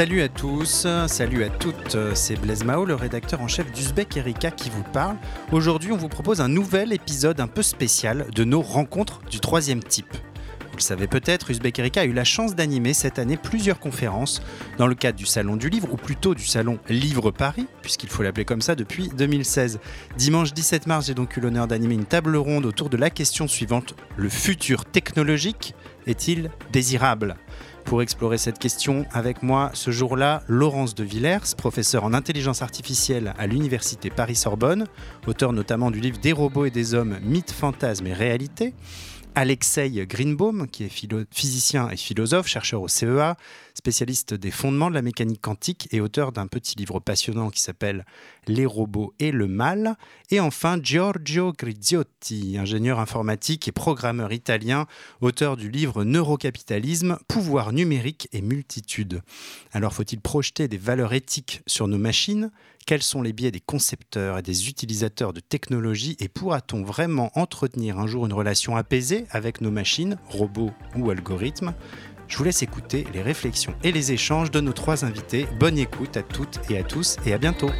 Salut à tous, salut à toutes, c'est Blaise Mao, le rédacteur en chef d'Uzbek Erika qui vous parle. Aujourd'hui, on vous propose un nouvel épisode un peu spécial de nos rencontres du troisième type. Vous le savez peut-être, Uzbek Erika a eu la chance d'animer cette année plusieurs conférences dans le cadre du Salon du Livre, ou plutôt du Salon Livre Paris, puisqu'il faut l'appeler comme ça depuis 2016. Dimanche 17 mars, j'ai donc eu l'honneur d'animer une table ronde autour de la question suivante le futur technologique est-il désirable? Pour explorer cette question avec moi ce jour-là, Laurence de Villers, professeure en intelligence artificielle à l'Université Paris-Sorbonne, auteur notamment du livre Des robots et des hommes, mythes, fantasmes et réalité. Alexei Greenbaum, qui est physicien et philosophe, chercheur au CEA, spécialiste des fondements de la mécanique quantique et auteur d'un petit livre passionnant qui s'appelle Les robots et le mal. Et enfin, Giorgio Griziotti, ingénieur informatique et programmeur italien, auteur du livre Neurocapitalisme, pouvoir numérique et multitude. Alors faut-il projeter des valeurs éthiques sur nos machines? Quels sont les biais des concepteurs et des utilisateurs de technologies et pourra-t-on vraiment entretenir un jour une relation apaisée avec nos machines, robots ou algorithmes? Je vous laisse écouter les réflexions et les échanges de nos trois invités. Bonne écoute à toutes et à tous et à bientôt.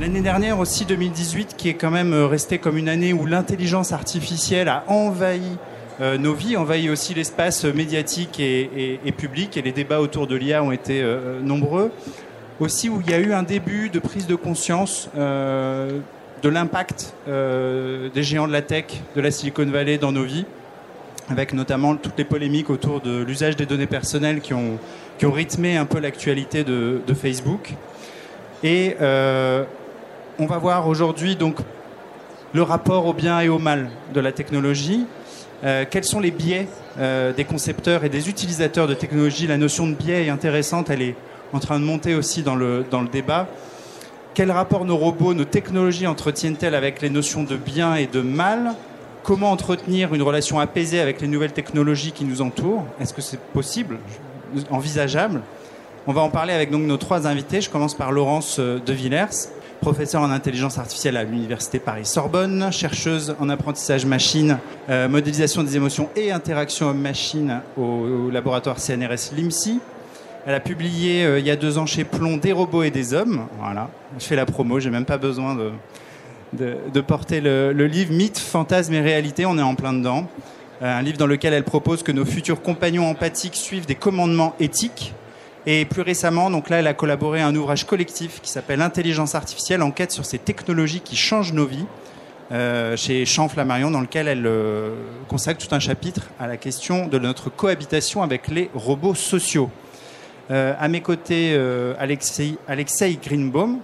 L'année dernière aussi, 2018, qui est quand même euh, restée comme une année où l'intelligence artificielle a envahi euh, nos vies envahissent aussi l'espace médiatique et, public, et les débats autour de l'IA ont été euh, nombreux. Aussi, où il y a eu un début de prise de conscience euh, de l'impact des géants de la tech, de la Silicon Valley dans nos vies, avec notamment toutes les polémiques autour de l'usage des données personnelles qui ont, qui ont rythmé un peu l'actualité de, de, Facebook. Et on va voir aujourd'hui donc le rapport au bien et au mal de la technologie, euh, quels sont les biais euh, des concepteurs et des utilisateurs de technologie? La notion de biais est intéressante, elle est en train de monter aussi dans le, débat. Quel rapport nos robots, nos technologies entretiennent-elles avec les notions de bien et de mal? Comment entretenir une relation apaisée avec les nouvelles technologies qui nous entourent? Est-ce que c'est possible? Envisageable? On va en parler avec nos trois invités. Je commence par Laurence euh, de Villers professeure en intelligence artificielle à l'Université Paris-Sorbonne, chercheuse en apprentissage machine, euh, modélisation des émotions et interaction homme-machine au, laboratoire CNRS LIMSI. Elle a publié euh, il y a deux ans chez Plomb Des robots et des hommes. Voilà, je fais la promo, j'ai même pas besoin de, porter le, livre Mythes, fantasmes et réalité. On est en plein dedans. Euh, un livre dans lequel elle propose que nos futurs compagnons empathiques suivent des commandements éthiques et plus récemment, donc là, elle a collaboré à un ouvrage collectif qui s'appelle Intelligence artificielle, enquête sur ces technologies qui changent nos vies, euh, chez Champ Flammarion, dans lequel elle euh, consacre tout un chapitre à la question de notre cohabitation avec les robots sociaux. Euh, à mes côtés, Alexei, Alexei Greenbaum,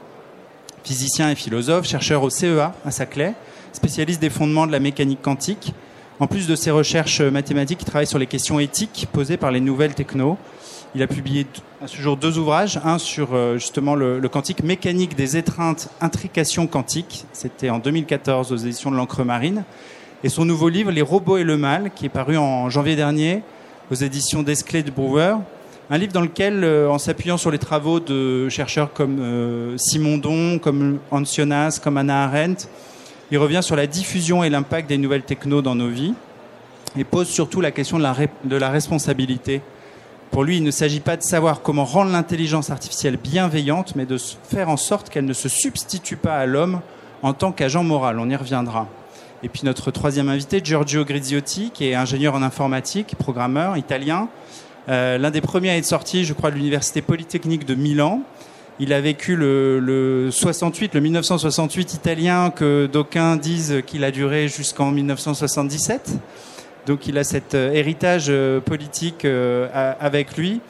physicien et philosophe, chercheur au CEA à Saclay, spécialiste des fondements de la mécanique quantique. En plus de ses recherches mathématiques, il travaille sur les questions éthiques posées par les nouvelles technos. Il a publié à ce jour deux ouvrages, un sur euh, justement le, quantique mécanique des étreintes, intrications quantiques, c'était en 2014 aux éditions de l'encre marine, et son nouveau livre Les robots et le mal, qui est paru en janvier dernier aux éditions Desclés de Brouwer, un livre dans lequel, euh, en s'appuyant sur les travaux de chercheurs comme euh, Simon Don, comme Hans comme Anna Arendt, il revient sur la diffusion et l'impact des nouvelles technos dans nos vies et pose surtout la question de la responsabilité pour lui, il ne s'agit pas de savoir comment rendre l'intelligence artificielle bienveillante, mais de faire en sorte qu'elle ne se substitue pas à l'homme en tant qu'agent moral. On y reviendra. Et puis notre troisième invité, Giorgio Griziotti, qui est ingénieur en informatique, programmeur italien. Euh, l'un des premiers à être sorti, je crois, de l'Université Polytechnique de Milan. Il a vécu le, le 68, le 1968 italien, que d'aucuns disent qu'il a duré jusqu'en 1977. Donc il a cet euh, héritage euh, politique euh, avec lui,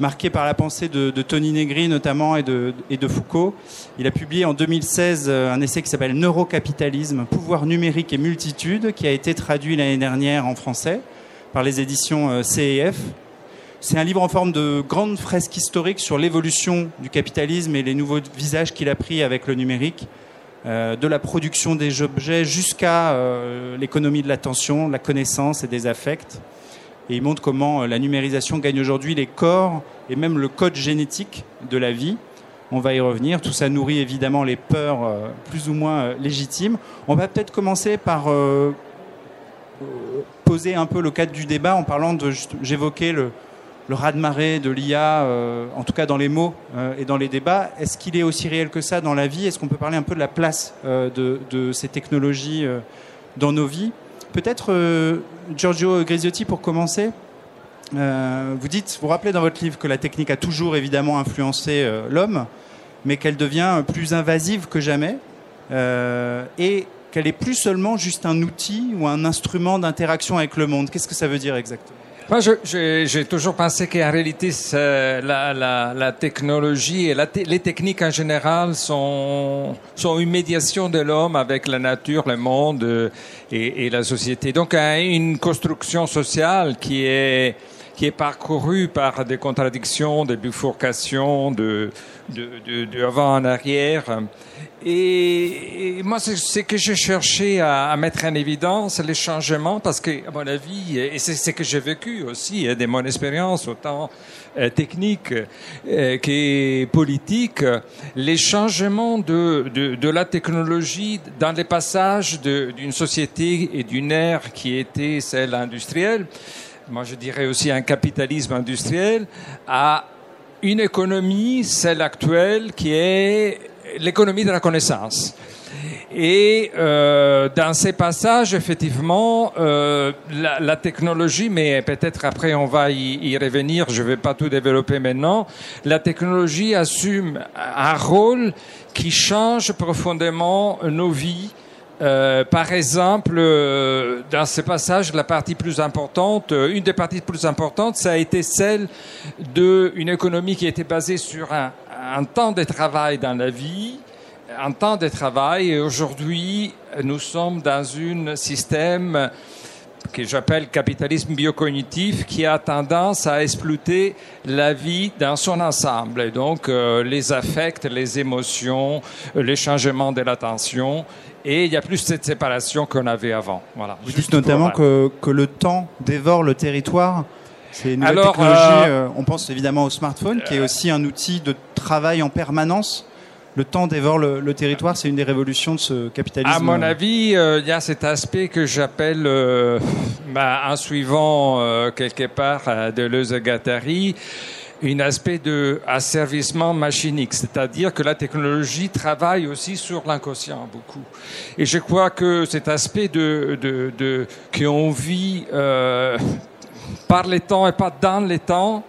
marqué par la pensée de, Tony Negri notamment et de, et de, Foucault. Il a publié en 2016 un essai qui s'appelle Neurocapitalisme, pouvoir numérique et multitude, qui a été traduit l'année dernière en français par les éditions CEF. C'est un livre en forme de grande fresque historique sur l'évolution du capitalisme et les nouveaux visages qu'il a pris avec le numérique. Euh, de la production des objets jusqu'à euh, l'économie de l'attention, la connaissance et des affects. Et il montre comment euh, la numérisation gagne aujourd'hui les corps et même le code génétique de la vie, On va y revenir. Tout ça nourrit évidemment les peurs plus ou moins légitimes. On va peut-être commencer par poser un peu le cadre du débat en parlant de. J'évoquais le, le raz-de-marée de l'IA, en tout cas dans les mots et dans les débats. Est-ce qu'il est aussi réel que ça dans la vie? Est-ce qu'on peut parler un peu de la place de, de, ces technologies dans nos vies? Peut-être Giorgio Grisiotti pour commencer. Euh, vous dites, vous rappelez dans votre livre que la technique a toujours évidemment influencé euh, l'homme, mais qu'elle devient plus invasive que jamais, euh, et qu'elle est plus seulement juste un outil ou un instrument d'interaction avec le monde. Qu'est-ce que ça veut dire exactement? Moi, j'ai toujours pensé qu'en réalité, la, la, la, technologie et la les techniques en général sont, sont une médiation de l'homme avec la nature, le monde et, et la société. Donc, une construction sociale qui est qui est parcouru par des contradictions, des bifurcations, de, de, de, de avant en arrière. Et, moi, c'est ce que j'ai cherché à, à, mettre en évidence, les changements, parce que, à mon avis, et c'est ce que j'ai vécu aussi, hein, de mon expérience, autant euh, technique euh, que politique, les changements de, de, de, la technologie dans les passages d'une société et d'une ère qui était celle industrielle, moi je dirais aussi un capitalisme industriel, à une économie, celle actuelle, qui est l'économie de la connaissance. Et euh, dans ces passages, effectivement, euh, la, technologie, mais peut-être après on va y revenir, je ne vais pas tout développer maintenant, la technologie assume un rôle qui change profondément nos vies euh, par exemple, euh, dans ce passage, la partie plus importante, euh, une des parties plus importantes, ça a été celle d'une économie qui était basée sur un, un, temps de travail dans la vie, un temps de travail, et aujourd'hui, nous sommes dans un système que j'appelle capitalisme biocognitif, qui a tendance à exploiter la vie dans son ensemble, et donc les affects, les émotions, les changements de l'attention, et il y a plus cette séparation qu'on avait avant. Voilà. Vous dites notamment que, que, le temps dévore le territoire. C'est une nouvelle technologie. Euh, on pense évidemment au smartphone, qui est aussi un outil de travail en permanence. Le temps dévore le, territoire, c'est une des révolutions de ce capitalisme. À mon avis, euh, il y a cet aspect que j'appelle, euh, bah, en suivant quelque part de Deleuze Gattari, un aspect de asservissement machinique, c'est-à-dire que la technologie travaille aussi sur l'inconscient beaucoup. Et je crois que cet aspect de, de, de qu'on vit euh, par les temps et pas dans les temps,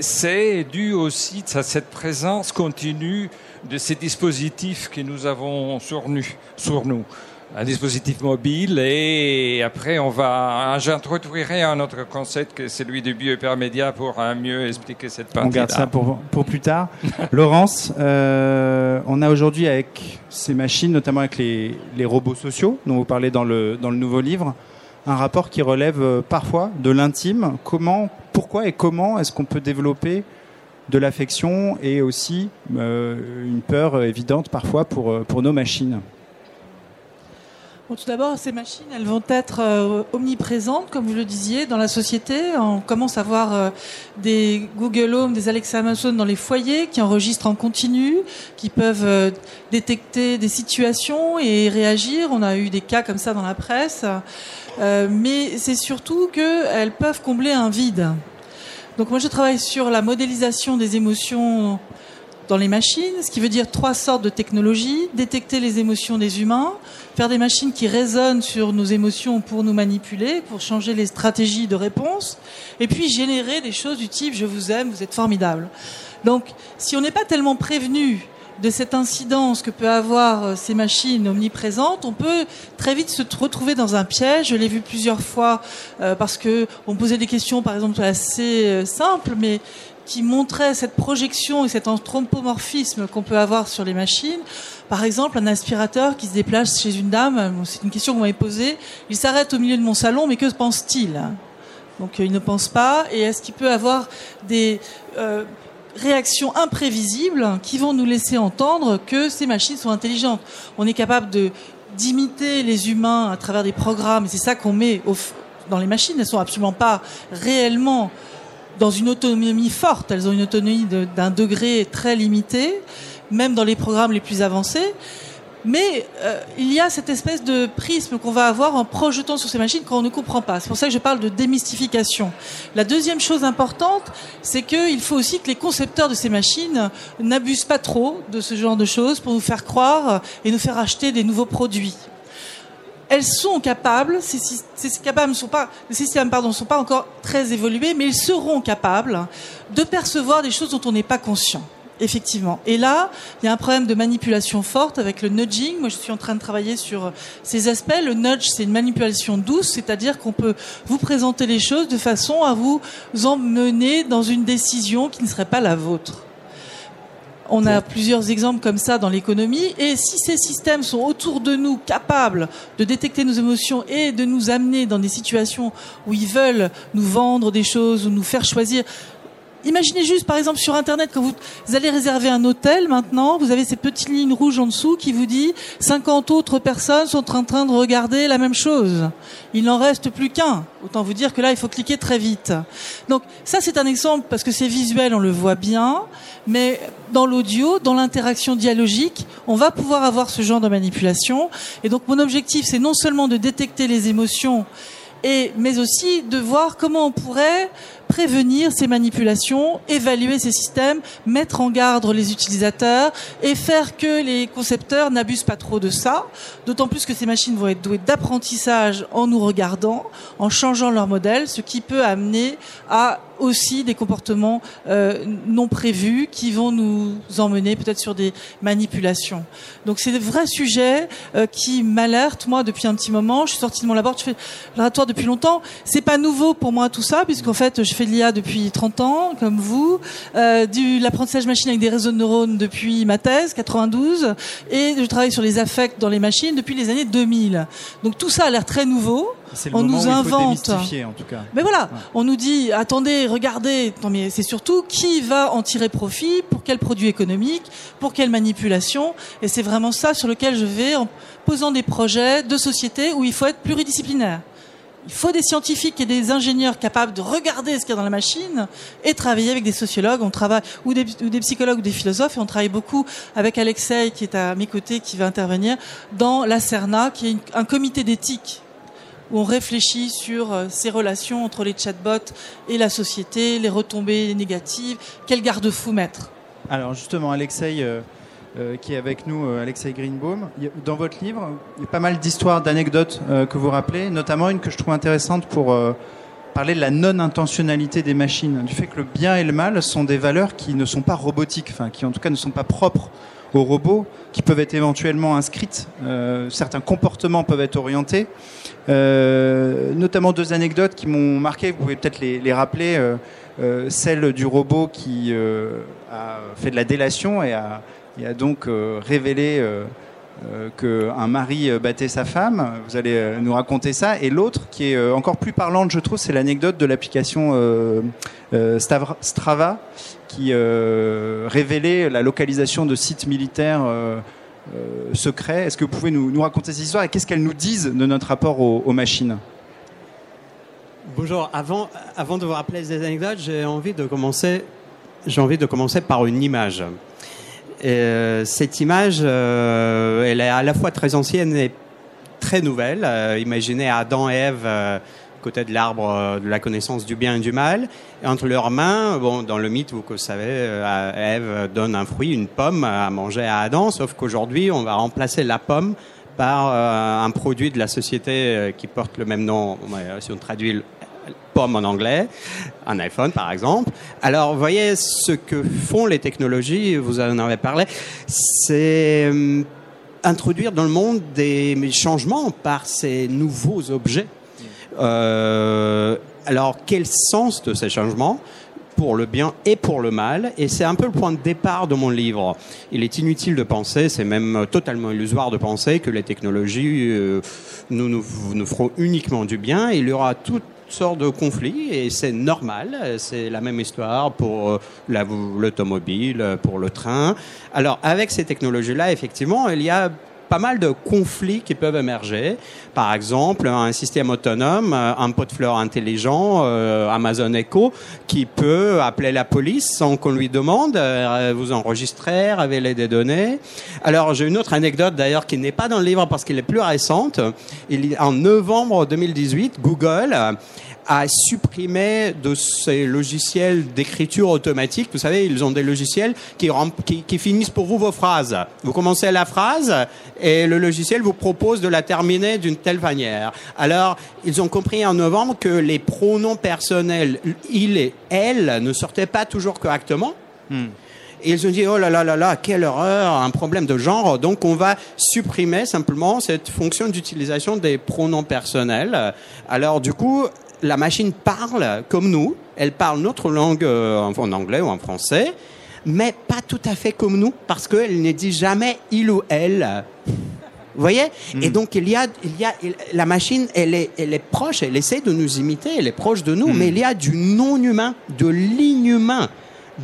c'est dû aussi à cette présence continue de ces dispositifs que nous avons sur nous. Sur nous un dispositif mobile et après on va j'introduirai un autre concept que celui du biohypermédia pour mieux expliquer cette partie. On garde ça pour, pour plus tard. Laurence, euh, on a aujourd'hui avec ces machines, notamment avec les, les, robots sociaux dont vous parlez dans le, dans le nouveau livre, un rapport qui relève euh, parfois de l'intime. Comment, pourquoi et comment est-ce qu'on peut développer de l'affection et aussi euh, une peur évidente parfois pour, pour nos machines tout d'abord, ces machines, elles vont être euh, omniprésentes, comme vous le disiez, dans la société. On commence à voir euh, des Google Home, des Alexa Amazon dans les foyers qui enregistrent en continu, qui peuvent euh, détecter des situations et réagir. On a eu des cas comme ça dans la presse. mais c'est surtout qu'elles peuvent combler un vide. Donc moi, je travaille sur la modélisation des émotions dans les machines, ce qui veut dire trois sortes de technologies, détecter les émotions des humains, faire des machines qui résonnent sur nos émotions pour nous manipuler, pour changer les stratégies de réponse, et puis générer des choses du type je vous aime, vous êtes formidable. Donc si on n'est pas tellement prévenu de cette incidence que peut avoir euh, ces machines omniprésentes, on peut très vite se retrouver dans un piège. Je l'ai vu plusieurs fois euh, parce que on posait des questions, par exemple, assez euh, simples, mais qui montrait cette projection et cet anthropomorphisme qu'on peut avoir sur les machines. Par exemple, un aspirateur qui se déplace chez une dame, c'est une question qu'on m'avait posée, il s'arrête au milieu de mon salon, mais que pense-t-il? Donc il ne pense pas, et est-ce qu'il peut avoir des réactions imprévisibles qui vont nous laisser entendre que ces machines sont intelligentes On est capable d'imiter les humains à travers des programmes, c'est ça qu'on met dans les machines, elles sont absolument pas réellement dans une autonomie forte. Elles ont une autonomie d'un degré très limité, même dans les programmes les plus avancés. Mais euh, il y a cette espèce de prisme qu'on va avoir en projetant sur ces machines quand on ne comprend pas. C'est pour ça que je parle de démystification. La deuxième chose importante, c'est qu'il faut aussi que les concepteurs de ces machines n'abusent pas trop de ce genre de choses pour nous faire croire et nous faire acheter des nouveaux produits elles sont capables, ces, sont systèmes pardon, sont pas encore très évolués, mais ils seront capables de percevoir des choses dont on n'est pas conscient. Effectivement. Et là, il y a un problème de manipulation forte avec le nudging. Moi, je suis en train de travailler sur ces aspects. Le nudge, c'est une manipulation douce, c'est-à-dire qu'on peut vous présenter les choses de façon à vous emmener dans une décision qui ne serait pas la vôtre. On a plusieurs exemples comme ça dans l'économie. Et si ces systèmes sont autour de nous capables de détecter nos émotions et de nous amener dans des situations où ils veulent nous vendre des choses ou nous faire choisir Imaginez juste, par exemple, sur Internet, quand vous, allez réserver un hôtel maintenant, vous avez ces petites lignes rouges en dessous qui vous dit 50 autres personnes sont en train de regarder la même chose. Il n'en reste plus qu'un. Autant vous dire que là, il faut cliquer très vite. Donc ça, c'est un exemple parce que c'est visuel, on le voit bien, mais dans l'audio, dans l'interaction dialogique, on va pouvoir avoir ce genre de manipulation. Et donc mon objectif, c'est non seulement de détecter les émotions, et, mais aussi de voir comment on pourrait prévenir ces manipulations, évaluer ces systèmes, mettre en garde les utilisateurs et faire que les concepteurs n'abusent pas trop de ça. D'autant plus que ces machines vont être douées d'apprentissage en nous regardant, en changeant leur modèle, ce qui peut amener à aussi des comportements euh, non prévus qui vont nous emmener peut-être sur des manipulations. Donc c'est des vrais sujets euh, qui m'alertent moi depuis un petit moment. Je suis sortie de mon laboratoire, depuis longtemps. C'est pas nouveau pour moi tout ça puisqu'en fait je fais de l'IA depuis 30 ans comme vous, euh, du l'apprentissage machine avec des réseaux de neurones depuis ma thèse 92 et je travaille sur les affects dans les machines depuis les années 2000. Donc tout ça a l'air très nouveau on nous invente. en tout cas. Mais voilà, on nous dit attendez, regardez. Non mais c'est surtout qui va en tirer profit, pour quel produit économique, pour quelle manipulation. Et c'est vraiment ça sur lequel je vais en posant des projets de société où il faut être pluridisciplinaire. Il faut des scientifiques et des ingénieurs capables de regarder ce qu'il y a dans la machine et travailler avec des sociologues, on travaille ou des, ou des, psychologues ou des philosophes et on travaille beaucoup avec Alexei qui est à mes côtés qui va intervenir dans la CERNA qui est un comité d'éthique où on réfléchit sur euh, ces relations entre les chatbots et la société, les retombées négatives, quel garde-fou mettre? Alors justement, Alexei, euh, euh, qui est avec nous, Alexei Greenbaum, dans votre livre, il y a pas mal d'histoires, d'anecdotes que vous rappelez, notamment une que je trouve intéressante pour parler de la non-intentionnalité des machines, du fait que le bien et le mal sont des valeurs qui ne sont pas robotiques, enfin qui en tout cas ne sont pas propres aux robots, qui peuvent être éventuellement inscrites. certains comportements peuvent être orientés. Euh, notamment deux anecdotes qui m'ont marqué, vous pouvez peut-être les, rappeler. Euh, euh, celle du robot qui a fait de la délation et a, et a donc révélé qu'un mari battait sa femme. Vous allez nous raconter ça. Et l'autre, qui est encore plus parlante, je trouve, c'est l'anecdote de l'application Strava, qui révélait la localisation de sites militaires euh, secret. Est-ce que vous pouvez nous, raconter ces histoires et qu'est-ce qu'elles nous disent de notre rapport aux, machines? Bonjour. Avant, avant de vous rappeler ces anecdotes, j'ai envie de commencer. J'ai envie de commencer par une image. Euh, cette image, euh, elle est à la fois très ancienne et très nouvelle. imaginez Adam et Ève côté de l'arbre euh, de la connaissance du bien et du mal. Et entre leurs mains, bon, dans le mythe, vous savez, euh, Ève donne un fruit, une pomme à manger à Adam, sauf qu'aujourd'hui, on va remplacer la pomme par euh, un produit de la société qui porte le même nom, si on traduit pomme en anglais, un iPhone par exemple. Alors, vous voyez, ce que font les technologies, vous en avez parlé, c'est introduire dans le monde des changements par ces nouveaux objets euh, alors, quel sens de ces changements pour le bien et pour le mal? Et c'est un peu le point de départ de mon livre. Il est inutile de penser, c'est même totalement illusoire de penser que les technologies euh, nous, nous, feront uniquement du bien. Il y aura toutes sortes de conflits et c'est normal. C'est la même histoire pour euh, l'automobile, pour le train. Alors avec ces technologies-là, effectivement, il y a pas mal de conflits qui peuvent émerger. Par exemple, un système autonome, euh, un pot de fleurs intelligent, euh, Amazon Echo, qui peut appeler la police sans qu'on lui demande, euh, vous enregistrer, révéler des données. Alors, j'ai une autre anecdote d'ailleurs qui n'est pas dans le livre parce qu'elle est plus récente. En novembre 2018, Google à supprimer de ces logiciels d'écriture automatique. Vous savez, ils ont des logiciels qui, qui, qui, finissent pour vous vos phrases. Vous commencez la phrase et le logiciel vous propose de la terminer d'une telle manière. Alors, ils ont compris en novembre que les pronoms personnels il et elle ne sortaient pas toujours correctement. Hmm. Et ils ont dit, oh là là là là, quelle horreur, un problème de genre. Donc on va supprimer simplement cette fonction d'utilisation des pronoms personnels. Alors du coup, la machine parle comme nous, elle parle notre langue euh, en anglais ou en français, mais pas tout à fait comme nous, parce qu'elle ne dit jamais il ou elle. Vous voyez hmm. Et donc il y a, il y a, la machine, elle est, elle est proche, elle essaie de nous imiter, elle est proche de nous, hmm. mais il y a du non-humain, de l'inhumain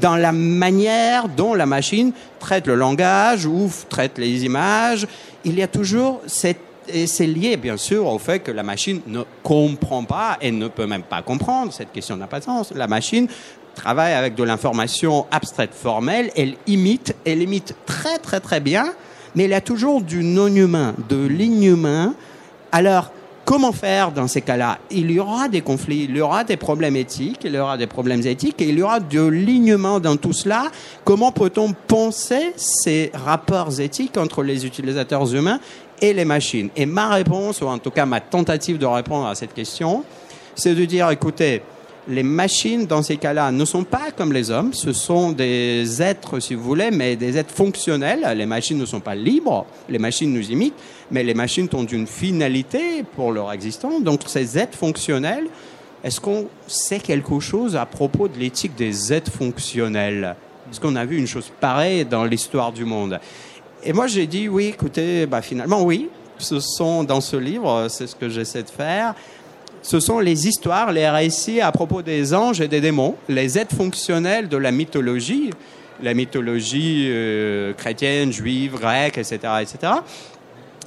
dans la manière dont la machine traite le langage ou traite les images. Il y a toujours cette et c'est lié bien sûr au fait que la machine ne comprend pas et ne peut même pas comprendre. Cette question de. La machine travaille avec de l'information abstraite formelle, elle imite, elle imite très très très bien, mais elle a toujours du non-humain, de l'inhumain. Alors, comment faire dans ces cas-là? Il y aura des conflits, il y aura des problèmes éthiques, il y aura des problèmes éthiques, et il y aura de l'alignement dans tout cela. Comment peut-on penser ces rapports éthiques entre les utilisateurs humains et les machines. Et ma réponse, ou en tout cas ma tentative de répondre à cette question, c'est de dire, écoutez, les machines, dans ces cas-là, ne sont pas comme les hommes. Ce sont des êtres, si vous voulez, mais des êtres fonctionnels. Les machines ne sont pas libres. Les machines nous imitent, mais les machines ont une finalité pour leur existence. Donc, ces êtres fonctionnels, est-ce qu'on sait quelque chose à propos de l'éthique des êtres fonctionnels? Est-ce qu'on a vu une chose pareille dans l'histoire du monde? Et moi, j'ai dit, oui, écoutez, bah, finalement, oui, ce sont dans ce livre, c'est ce que j'essaie de faire, ce sont les histoires, les récits à propos des anges et des démons, les êtres fonctionnels de la mythologie, la mythologie euh, chrétienne, juive, grecque, etc., etc.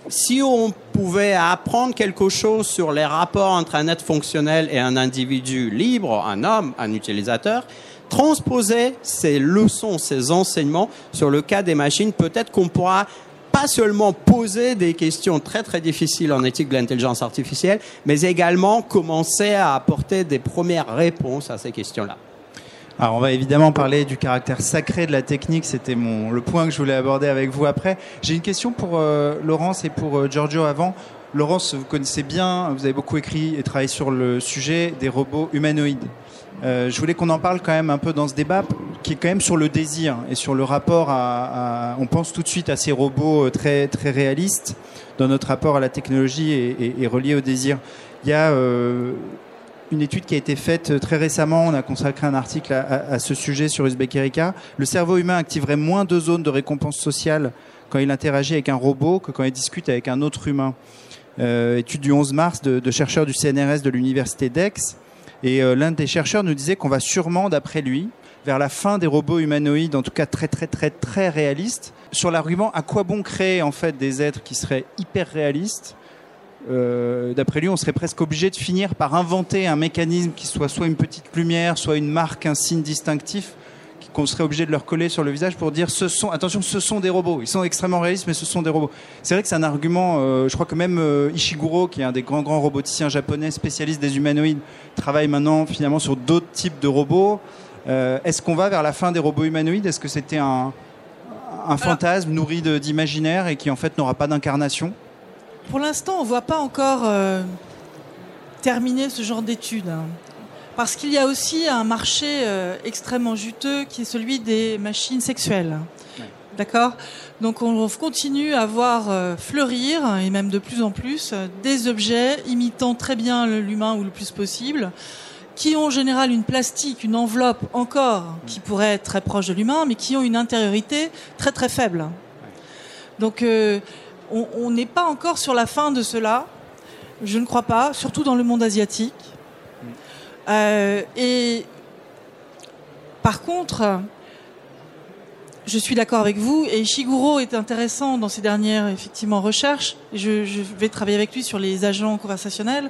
Si on pouvait apprendre quelque chose sur les rapports entre un être fonctionnel et un individu libre, un homme, un utilisateur, transposer ces leçons, ces enseignements sur le cas des machines, peut-être qu'on pourra pas seulement poser des questions très très difficiles en éthique de l'intelligence artificielle, mais également commencer à apporter des premières réponses à ces questions-là. Alors on va évidemment parler du caractère sacré de la technique, c'était mon le point que je voulais aborder avec vous après. J'ai une question pour euh, Laurence et pour euh, Giorgio avant. Laurence, vous connaissez bien, vous avez beaucoup écrit et travaillé sur le sujet des robots humanoïdes. Euh, je voulais qu'on en parle quand même un peu dans ce débat qui est quand même sur le désir et sur le rapport à, on pense tout de suite à ces robots euh, très très réalistes dans notre rapport à la technologie et, et, relié au désir. Il y a euh, une étude qui a été faite très récemment, on a consacré un article à, ce sujet sur Uzbek Erika. Le cerveau humain activerait moins de zones de récompense sociale quand il interagit avec un robot que quand il discute avec un autre humain. étude du 11 mars de, de chercheurs du CNRS de l'université d'Aix et euh, l'un des chercheurs nous disait qu'on va sûrement, d'après lui, vers la fin des robots humanoïdes, en tout cas très très très très réalistes, sur l'argument à quoi bon créer en fait des êtres qui seraient hyper réalistes. Euh, d'après lui, on serait presque obligé de finir par inventer un mécanisme qui soit soit une petite lumière, soit une marque, un signe distinctif qu'on serait obligé de leur coller sur le visage pour dire ce sont attention ce sont des robots. Ils sont extrêmement réalistes mais ce sont des robots. C'est vrai que c'est un argument euh, je crois que même euh, Ishiguro qui est un des grands grands roboticiens japonais spécialiste des humanoïdes travaille maintenant finalement sur d'autres types de robots. Euh, est-ce qu'on va vers la fin des robots humanoïdes? Est-ce que c'était un, un fantasme nourri d'imaginaire et qui en fait n'aura pas d'incarnation? Pour l'instant on voit pas encore terminer ce genre d'études hein. Parce qu'il y a aussi un marché euh, extrêmement juteux qui est celui des machines sexuelles. D'accord? Donc on continue à voir euh, fleurir, et même de plus en plus, des objets imitant très bien l'humain ou le plus possible, qui ont en général une plastique, une enveloppe encore, qui pourrait être très proche de l'humain, mais qui ont une intériorité très très faible. Donc euh, on n'est pas encore sur la fin de cela, je ne crois pas, surtout dans le monde asiatique. Euh, et par contre, je suis d'accord avec vous. Et Ishiguro est intéressant dans ses dernières effectivement recherches. Je, je vais travailler avec lui sur les agents conversationnels.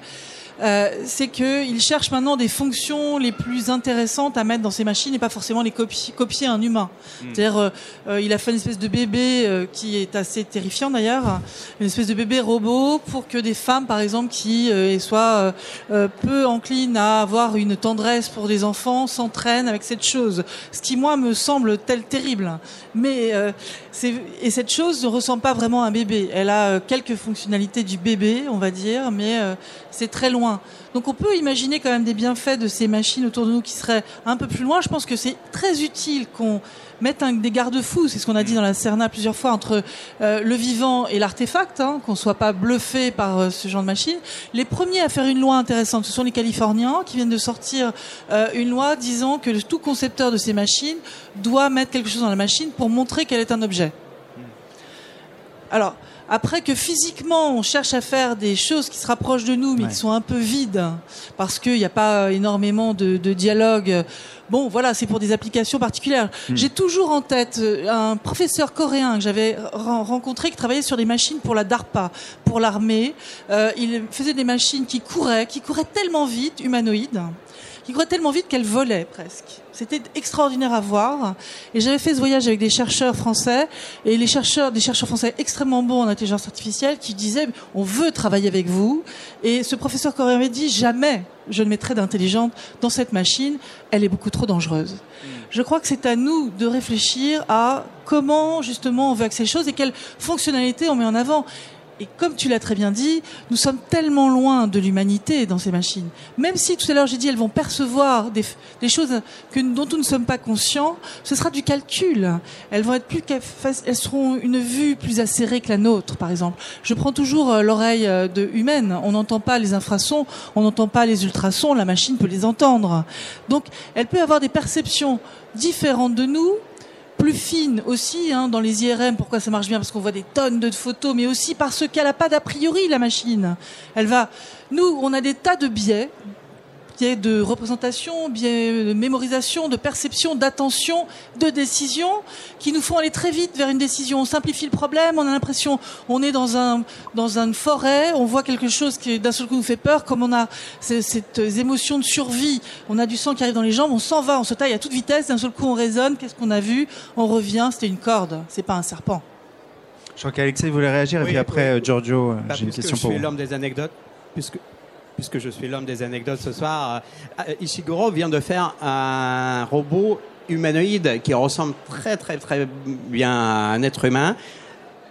Euh, c'est qu'il cherche maintenant des fonctions les plus intéressantes à mettre dans ces machines et pas forcément les copier, copier un humain. C'est-à-dire, euh, euh, il a fait une espèce de bébé euh, qui est assez terrifiant d'ailleurs, une espèce de bébé robot pour que des femmes, par exemple, qui euh, soient euh, peu enclines à avoir une tendresse pour des enfants, s'entraînent avec cette chose. Ce qui, moi, me semble tel terrible. Mais euh, et cette chose ne ressemble pas vraiment à un bébé. Elle a euh, quelques fonctionnalités du bébé, on va dire, mais euh, c'est très loin. Donc on peut imaginer quand même des bienfaits de ces machines autour de nous qui seraient un peu plus loin. Je pense que c'est très utile qu'on mette un, des garde-fous, c'est ce qu'on a dit dans la Cerna plusieurs fois, entre euh, le vivant et l'artefact, hein, qu'on soit pas bluffé par euh, ce genre de machine. Les premiers à faire une loi intéressante, ce sont les Californiens qui viennent de sortir euh, une loi disant que tout concepteur de ces machines doit mettre quelque chose dans la machine pour montrer qu'elle est un objet. Alors, après que physiquement on cherche à faire des choses qui se rapprochent de nous mais Ouais. qui sont un peu vides parce qu'il n'y a pas énormément de, de dialogue, bon voilà, c'est pour des applications particulières. J'ai toujours en tête euh, un professeur coréen que j'avais ren- rencontré qui travaillait sur des machines pour la DARPA, pour l'armée. Euh, il faisait des machines qui couraient, qui couraient tellement vite, humanoïdes, qui couraient tellement vite qu'elles volaient presque. C'était extraordinaire à voir. Et j'avais fait ce voyage avec des chercheurs français et les chercheurs, des chercheurs français extrêmement bons en intelligence artificielle qui disaient on veut travailler avec vous. Et ce professeur coréen m'avait dit jamais je ne mettrai d'intelligence dans cette machine, elle est beaucoup trop dangereuse. Je crois que c'est à nous de réfléchir à comment justement on veut accéder aux choses et quelles fonctionnalités on met en avant. Et comme tu l'as très bien dit, nous sommes tellement loin de l'humanité dans ces machines. Même si tout à l'heure j'ai dit elles vont percevoir des, choses que, dont nous ne sommes pas conscients, ce sera du calcul. Elles vont être plus, seront une vue plus acérée que la nôtre, par exemple. Je prends toujours euh, l'oreille euh, de humaine. On n'entend pas les infrasons, on n'entend pas les ultrasons. La machine peut les entendre. Donc, elle peut avoir des perceptions différentes de nous plus fine aussi hein, dans les IRM. Pourquoi ça marche bien Parce qu'on voit des tonnes de photos, mais aussi parce qu'elle n'a pas d'a priori la machine. Elle va. Nous, on a des tas de biais, biais de représentation, biais de mémorisation, de perception, d'attention, de décision, qui nous font aller très vite vers une décision. On simplifie le problème, on a l'impression, on est dans un dans une forêt, on voit quelque chose qui d'un seul coup nous fait peur, comme on a ces- cette émotion de survie, on a du sang qui arrive dans les jambes, on s'en va, on se taille à toute vitesse, d'un seul coup on raisonne, qu'est-ce qu'on a vu? On revient, c'était une corde, c'est pas un serpent. Je crois qu'Alexei voulait réagir, et puis après, oui. euh, Giorgio, Bah, j'ai une question je pour suis vous. l'homme des anecdotes, puisque, puisque je suis l'homme des anecdotes ce soir, euh, euh, Ishiguro vient de faire un robot humanoïde qui ressemble très très très bien à un être humain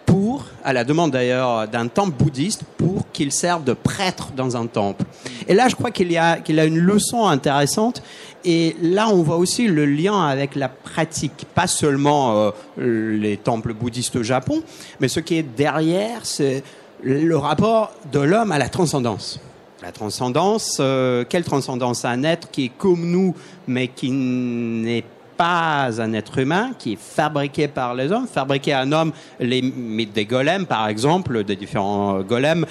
pour, à la demande d'ailleurs d'un temple bouddhiste, pour qu'il serve de prêtre dans un temple. Et là, je crois qu'il y a, qu'il a une leçon intéressante. Et là, on voit aussi le lien avec la pratique, pas seulement euh, les temples bouddhistes au Japon, mais ce qui est derrière, c'est le rapport de l'homme à la transcendance. La transcendance, euh, quelle transcendance? Un être qui est comme nous, mais qui n'est pas un être humain, qui est fabriqué par les hommes, fabriqué un homme, les mythes des golems, par exemple, des différents euh, golems,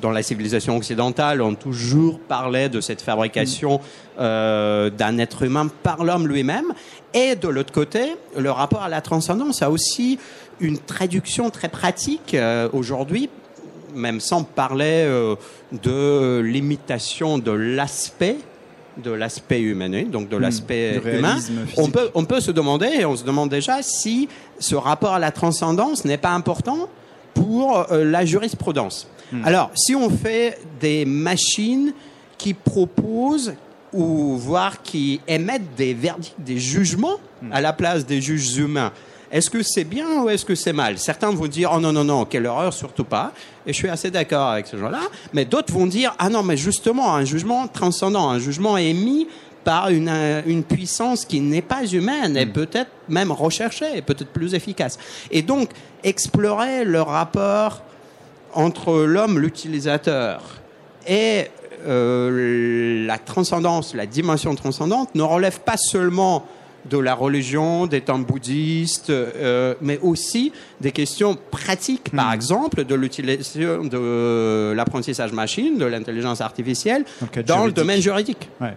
dans la civilisation occidentale, on toujours parlait de cette fabrication euh, d'un être humain par l'homme lui-même. Et de l'autre côté, le rapport à la transcendance a aussi une traduction très pratique euh, aujourd'hui, même sans parler euh, de l'imitation de l'aspect de l'aspect humanoïde, donc de l'aspect du humain. On peut, on peut se demander, et on se demande déjà, si ce rapport à la transcendance n'est pas important pour euh, la jurisprudence. Alors, si on fait des machines qui proposent ou voire qui émettent des verdicts, des jugements à la place des juges humains, est-ce que c'est bien ou est-ce que c'est mal? Certains vont dire oh non non non quelle horreur surtout pas. Et je suis assez d'accord avec ce genre-là, mais d'autres vont dire ah non mais justement un jugement transcendant, un jugement émis par une, euh, une puissance qui n'est pas humaine et peut-être même recherchée et peut-être plus efficace. Et donc explorer le rapport entre l'homme, l'utilisateur, et euh, la transcendance, la dimension transcendante, ne relève pas seulement de la religion, des temps bouddhistes, euh, mais aussi des questions pratiques, par exemple, de l'utilisation de l'apprentissage machine, de l'intelligence artificielle, Dans le domaine juridique. Ouais.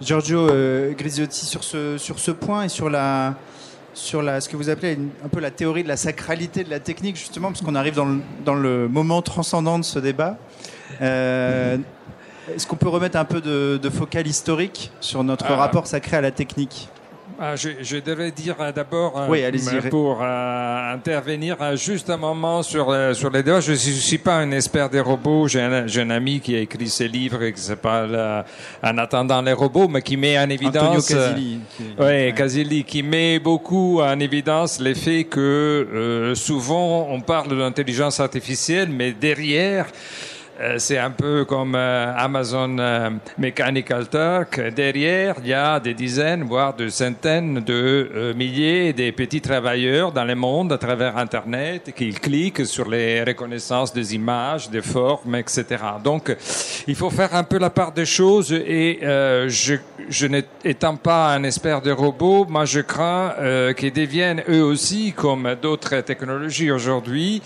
Giorgio euh, Grisiotti sur ce sur ce point et sur la sur la, ce que vous appelez une- un peu la théorie de la sacralité de la technique, justement, parce qu'on arrive dans le, dans le moment transcendant de ce débat. Euh, Est-ce qu'on peut remettre un peu de, de focal historique sur notre Ah. rapport sacré à la technique? Ah, je, je devrais dire euh, d'abord, euh, Oui, pour euh, intervenir euh, juste un moment sur, sur les débats. Je ne suis pas un expert des robots. J'ai un, j'ai un ami qui a écrit ce livre qui s'appelle euh, En attendant les robots, mais qui met en Antonio évidence... euh, Casilli. qui- Oui, ouais. Casilli, qui met beaucoup en évidence l'effet que euh, souvent on parle d'intelligence artificielle, mais derrière, c'est un peu comme euh, Amazon euh, Mechanical Turk. Derrière, il y a des dizaines, voire des centaines de euh, milliers de petits travailleurs dans le monde à travers Internet qui cliquent sur les reconnaissances des images, des formes, etc. Donc, il faut faire un peu la part des choses et euh, je, je n'étant pas un expert des robots, moi je crains euh, qu'ils deviennent eux aussi, comme d'autres technologies aujourd'hui,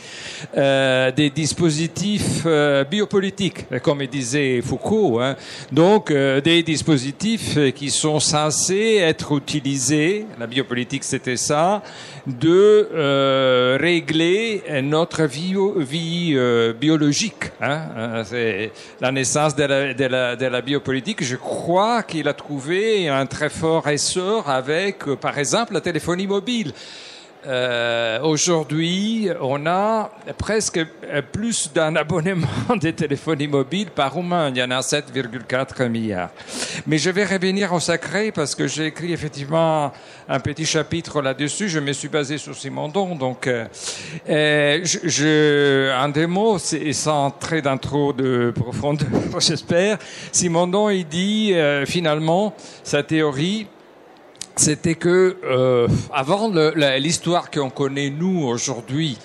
euh, des dispositifs euh, biopolitiques, comme disait Foucault. Hein. Donc euh, des dispositifs qui sont censés être utilisés, la biopolitique c'était ça, de euh, régler notre vie, euh, biologique. Hein. C'est la naissance de la, de, la, biopolitique. Je crois qu'il a trouvé un très fort essor avec, par exemple, la téléphonie mobile. Euh, Aujourd'hui, on a presque euh, plus d'un abonnement de téléphonie mobile par humain. Il y en a 7,4 milliards. Mais je vais revenir au sacré parce que j'ai écrit effectivement un petit chapitre là-dessus. Je me suis basé sur Simondon. Donc, euh, euh, je, je, en deux mots, sans dans trop de profondeur, j'espère. Simondon, il dit euh, finalement sa théorie c'était que euh, avant l'histoire qu'on connaît nous aujourd'hui,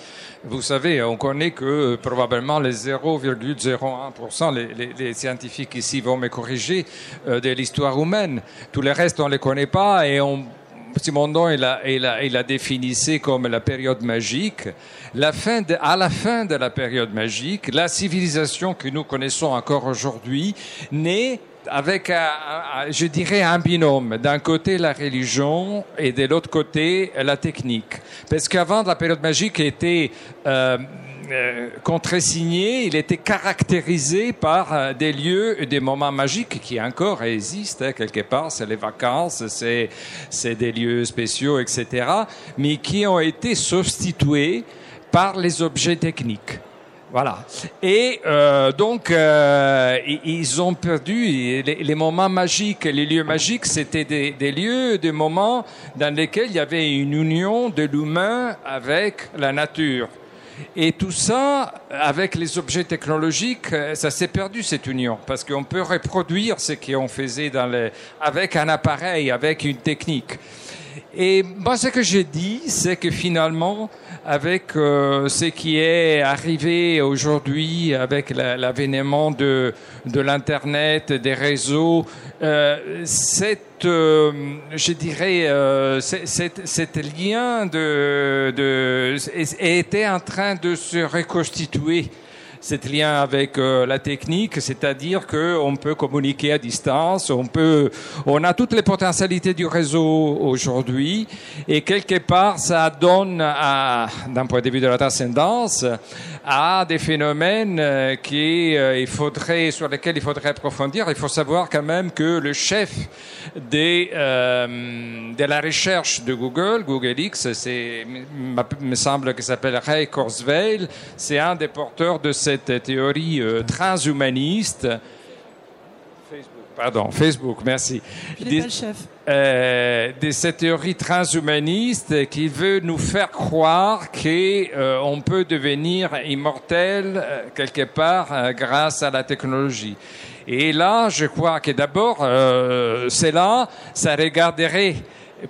vous savez, on connaît que euh, probablement les 0,01%, les, les, les scientifiques ici vont me corriger, euh, de l'histoire humaine. Tout le reste, on ne les connaît pas et on Simondon, il a, il, a, il a comme la période magique. La fin de, à la fin de la période magique, la civilisation que nous connaissons encore aujourd'hui naît avec, je dirais, un binôme. D'un côté, la religion et de l'autre côté, la technique. Parce qu'avant, la période magique était... Euh, euh, contresigné, il était caractérisé par euh, des lieux et des moments magiques qui encore existent hein, quelque part. C'est les vacances, c'est c'est des lieux spéciaux, etc. Mais qui ont été substitués par les objets techniques. Voilà. Et euh, donc, euh, ils ont perdu les, les moments magiques. Les lieux magiques, c'était des, des lieux, des moments dans lesquels il y avait une union de l'humain avec la nature. Et tout ça, avec les objets technologiques, euh, ça s'est perdu cette union, parce qu'on peut reproduire ce qu'on faisait dans les, avec un appareil, avec une technique. Et moi, ce que j'ai dit, c'est que finalement, avec euh, ce qui est arrivé aujourd'hui, avec la- l'avènement de, de l'Internet, des réseaux, euh, cette, euh, je dirais, euh, c'est- c'est- cet lien de, de, était en train de se reconstituer cet lien avec euh, la technique, c'est-à-dire qu'on peut communiquer à distance, on peut, on a toutes les potentialités du réseau aujourd'hui, et quelque part, ça donne, d'un point de vue de la transcendance, à des phénomènes euh, qui, euh, il faudrait, sur lesquels il faudrait approfondir. Il faut savoir quand même que le chef des, de la recherche de Google, Google X, c'est, me semble que s'appelle Ray Kurzweil, c'est un des porteurs de cette théorie euh, transhumaniste. Facebook, pardon, Facebook, merci. Des- pas le chef. euh, de cette théorie transhumaniste qui veut nous faire croire qu'on peut devenir immortel euh, quelque part euh, grâce à la technologie. Et là, je crois que d'abord, euh, c'est là, ça regarderait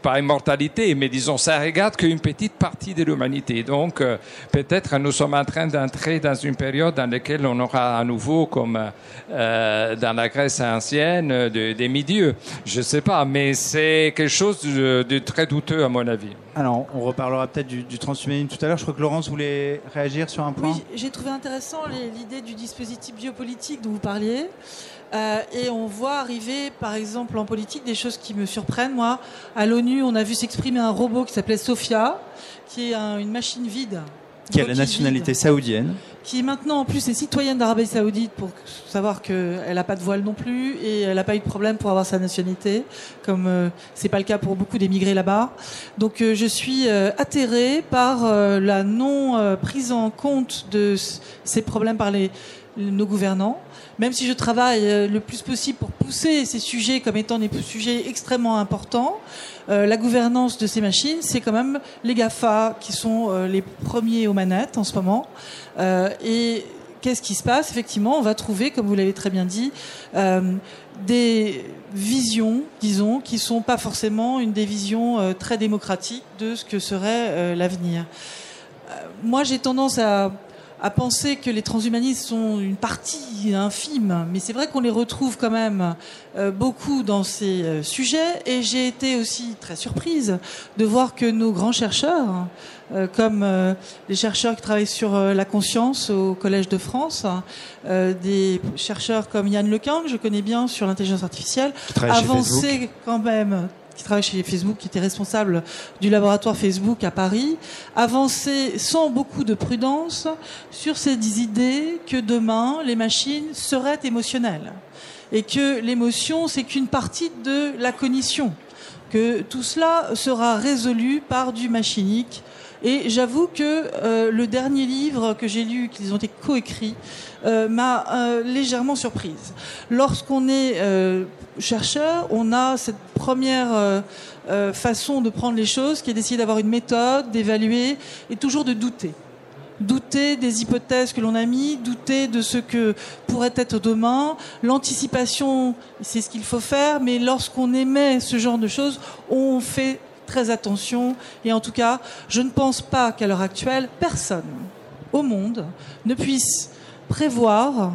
pas immortalité, mais disons, ça regarde qu'une petite partie de l'humanité. Donc, euh, peut-être nous sommes en train d'entrer dans une période dans laquelle on aura à nouveau, comme euh, dans la Grèce ancienne, de- des demi-dieux. Je sais pas, mais c'est quelque chose de, de très douteux à mon avis. Alors, on reparlera peut-être du, du transhumanisme tout à l'heure. Je crois que Laurence voulait réagir sur un point. Oui, j'ai trouvé intéressant l'idée du dispositif biopolitique dont vous parliez. Euh, et on voit arriver, par exemple, en politique, des choses qui me surprennent. Moi, à l'ONU, on a vu s'exprimer un robot qui s'appelait Sophia, qui est un- une machine vide. qui a la nationalité vide, saoudienne. qui maintenant, en plus, est citoyenne d'Arabie Saoudite pour savoir qu'elle n'a pas de voile non plus et elle n'a pas eu de problème pour avoir sa nationalité, comme euh, c'est pas le cas pour beaucoup d'émigrés là-bas. Donc, euh, je suis euh, atterrée par la non prise en compte de ces problèmes par les nos gouvernants, même si je travaille euh, le plus possible pour pousser ces sujets comme étant des sujets extrêmement importants, euh, la gouvernance de ces machines, c'est quand même les GAFA qui sont euh, les premiers aux manettes en ce moment. Euh, et qu'est-ce qui se passe? Effectivement, on va trouver, comme vous l'avez très bien dit, euh, des visions, disons, qui sont pas forcément une des visions très démocratiques de ce que serait l'avenir. Moi, j'ai tendance à à penser que les transhumanistes sont une partie infime, mais c'est vrai qu'on les retrouve quand même euh, beaucoup dans ces euh, sujets. Et j'ai été aussi très surprise de voir que nos grands chercheurs, euh, comme les chercheurs qui travaillent sur la conscience au Collège de France, des chercheurs comme Yann Lequin, que je connais bien sur l'intelligence artificielle, avancer quand même qui travaille chez Facebook, qui était responsable du laboratoire Facebook à Paris, avancer sans beaucoup de prudence sur ces idées que demain les machines seraient émotionnelles et que l'émotion c'est qu'une partie de la cognition, que tout cela sera résolu par du machinique. Et j'avoue que euh, le dernier livre que j'ai lu, qu'ils ont été coécrits, euh, m'a euh, légèrement surprise. Lorsqu'on est chercheur, on a cette première façon de prendre les choses qui est d'essayer d'avoir une méthode, d'évaluer et toujours de douter. Douter des hypothèses que l'on a mis, douter de ce que pourrait être demain. L'anticipation, c'est ce qu'il faut faire, mais lorsqu'on émet ce genre de choses, on fait très attention. Et en tout cas, je ne pense pas qu'à l'heure actuelle, personne au monde ne puisse prévoir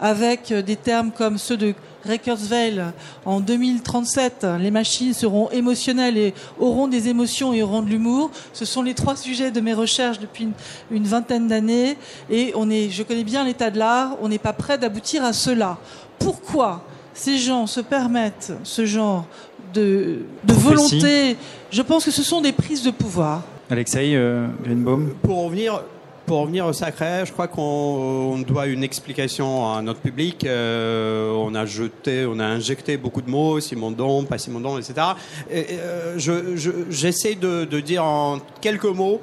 avec des termes comme ceux de Kurzweil en 2037, les machines seront émotionnelles et auront des émotions et auront de l'humour. Ce sont les trois sujets de mes recherches depuis une, une vingtaine d'années et on est, je connais bien l'état de l'art, on n'est pas prêt d'aboutir à cela. Pourquoi ces gens se permettent ce genre de, volonté Je pense que ce sont des prises de pouvoir. Alexei euh, Greenbaum. Pour revenir, pour revenir au sacré, je crois qu'on on doit une explication à notre public. Euh, on a jeté, on a injecté beaucoup de mots, Simondon, pas Simondon, etc. Et, et, euh, je- je- J'essaie de, de dire en quelques mots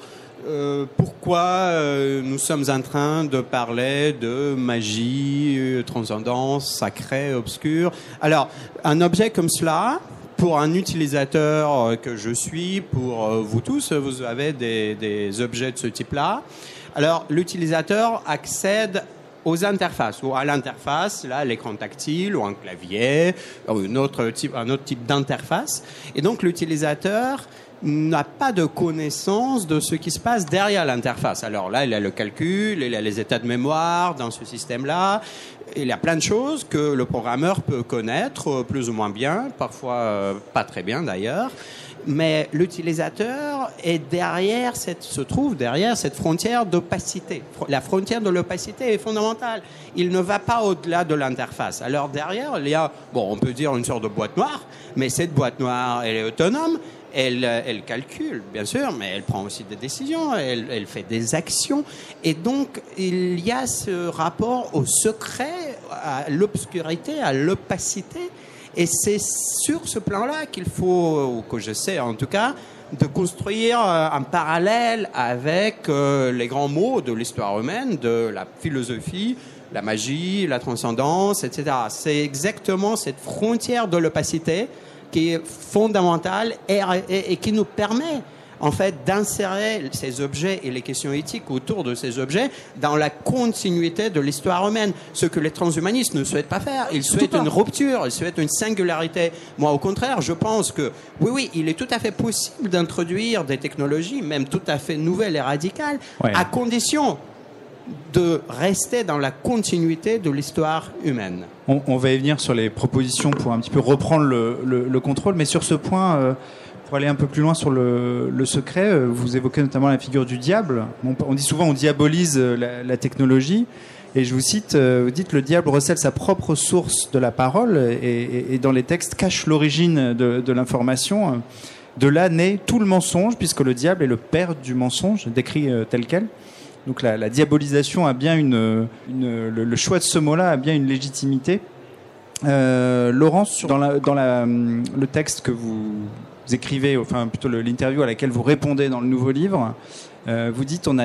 euh, pourquoi euh, nous sommes en train de parler de magie, euh, transcendance, sacré, obscur. Alors, un objet comme cela, pour un utilisateur euh, que je suis, pour euh, vous tous, vous avez des, objets de ce type-là. Alors, l'utilisateur accède aux interfaces ou à l'interface, là, l'écran tactile ou un clavier ou une autre type, un autre type d'interface. Et donc, l'utilisateur n'a pas de connaissance de ce qui se passe derrière l'interface. Alors là, il a le calcul, il a les états de mémoire dans ce système-là. Il y a plein de choses que le programmeur peut connaître euh, plus ou moins bien, parfois euh, pas très bien d'ailleurs. Mais l'utilisateur est derrière cette, se trouve derrière cette frontière d'opacité. La frontière de l'opacité est fondamentale. Il ne va pas au-delà de l'interface. Alors derrière, il y a, bon, on peut dire une sorte de boîte noire, mais cette boîte noire, elle est autonome. Elle, euh, elle calcule, bien sûr, mais elle prend aussi des décisions, elle, elle fait des actions. Et donc, il y a ce rapport au secret, à l'obscurité, à l'opacité. Et c'est sur ce plan-là qu'il faut, ou que j'essaie en tout cas, de construire euh, un parallèle avec euh, les grands mots de l'histoire humaine, de la philosophie, la magie, la transcendance, etc. C'est exactement cette frontière de l'opacité qui est fondamentale et, et- et qui nous permet en fait d'insérer ces objets et les questions éthiques autour de ces objets dans la continuité de l'histoire humaine. Ce que les transhumanistes ne souhaitent pas faire. Ils souhaitent une rupture, ils souhaitent une singularité. Moi, au contraire, je pense que oui, oui, il est tout à fait possible d'introduire des technologies, même tout à fait nouvelles et radicales, Ouais. à condition de rester dans la continuité de l'histoire humaine. On, va y venir sur les propositions pour un petit peu reprendre le, le- le contrôle, mais sur ce point, euh, Pour aller un peu plus loin sur le, secret, euh, vous évoquez notamment la figure du diable. On, dit souvent on diabolise euh, la, technologie. Et je vous cite, vous dites le diable recèle sa propre source de la parole et, dans les textes cache l'origine de, l'information. De là naît tout le mensonge puisque le diable est le père du mensonge, décrit tel quel. Donc la, diabolisation a bien une, le, choix de ce mot-là a bien une légitimité. Euh, Laurence, dans, le texte que vous écrivez, enfin plutôt l'interview à laquelle vous répondez dans le nouveau livre, euh, vous dites on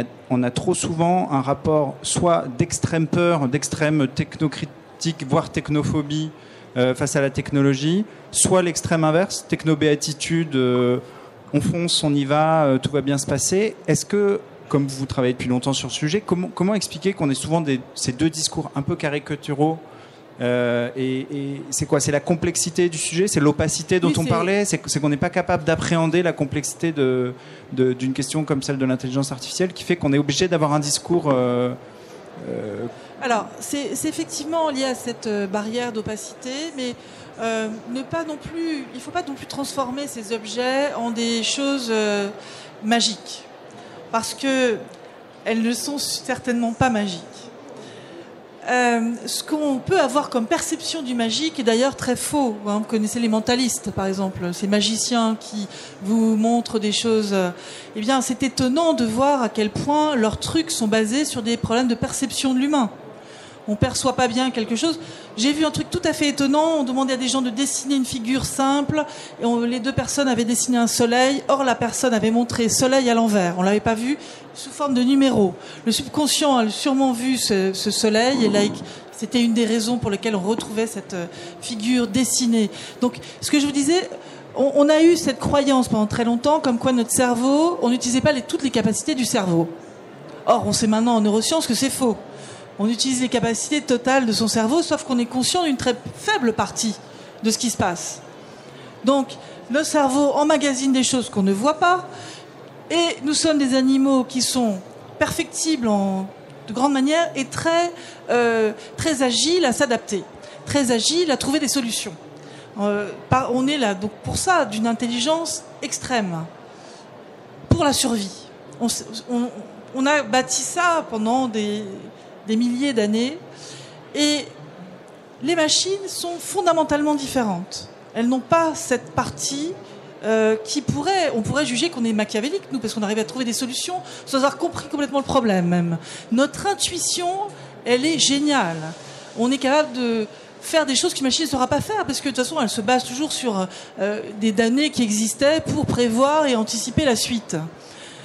a, trop souvent un rapport soit d'extrême peur, d'extrême technocritique, voire technophobie euh, face à la technologie, soit l'extrême inverse, technobéatitude, on fonce, on y va, tout va bien se passer. Est-ce que, comme vous travaillez depuis longtemps sur ce sujet, comment, comment expliquer qu'on ait souvent des, ces deux discours un peu caricaturaux euh, et, et c'est quoi C'est la complexité du sujet C'est l'opacité dont Oui, on parlait C'est qu'on n'est pas capable d'appréhender la complexité de- de- d'une question comme celle de l'intelligence artificielle qui fait qu'on est obligé d'avoir un discours euh, euh, Alors, c'est effectivement lié à cette barrière d'opacité, mais euh, ne pas non plus, il ne faut pas non plus transformer ces objets en des choses euh, magiques, parce que elles ne sont certainement pas magiques. Euh, ce qu'on peut avoir comme perception du magique est d'ailleurs très faux. hein. Vous connaissez les mentalistes, par exemple, ces magiciens qui vous montrent des choses. Eh bien, c'est étonnant de voir à quel point leurs trucs sont basés sur des problèmes de perception de l'humain. On perçoit pas bien quelque chose. J'ai vu un truc tout à fait étonnant. On demandait à des gens de dessiner une figure simple, et les deux personnes avaient dessiné un soleil. Or, la personne avait montré soleil à l'envers. On l'avait pas vu sous forme de numéro. Le subconscient a sûrement vu ce, soleil, et là, c'était une des raisons pour lesquelles on retrouvait cette euh, figure dessinée. Donc, ce que je vous disais, on, a eu cette croyance pendant très longtemps, comme quoi notre cerveau, on n'utilisait pas toutes les capacités du cerveau. Or, on sait maintenant en neurosciences que c'est faux. On utilise les capacités totales de son cerveau, sauf qu'on est conscient d'une très faible partie de ce qui se passe. Donc, le cerveau emmagasine des choses qu'on ne voit pas, et nous sommes des animaux qui sont perfectibles de grande manière et très, euh, très agiles à s'adapter, très agiles à trouver des solutions. Euh, on est là donc pour ça d'une intelligence extrême, pour la survie. On a bâti ça pendant des, des milliers d'années et les machines sont fondamentalement différentes. Elles n'ont pas cette partie euh, qui pourrait, on pourrait juger qu'on est machiavélique, nous, parce qu'on arrive à trouver des solutions sans avoir compris complètement le problème même. Notre intuition, elle est géniale. On est capable de faire des choses qu'une machine ne saura pas faire, parce que de toute façon, elle se base toujours sur euh, des données qui existaient pour prévoir et anticiper la suite.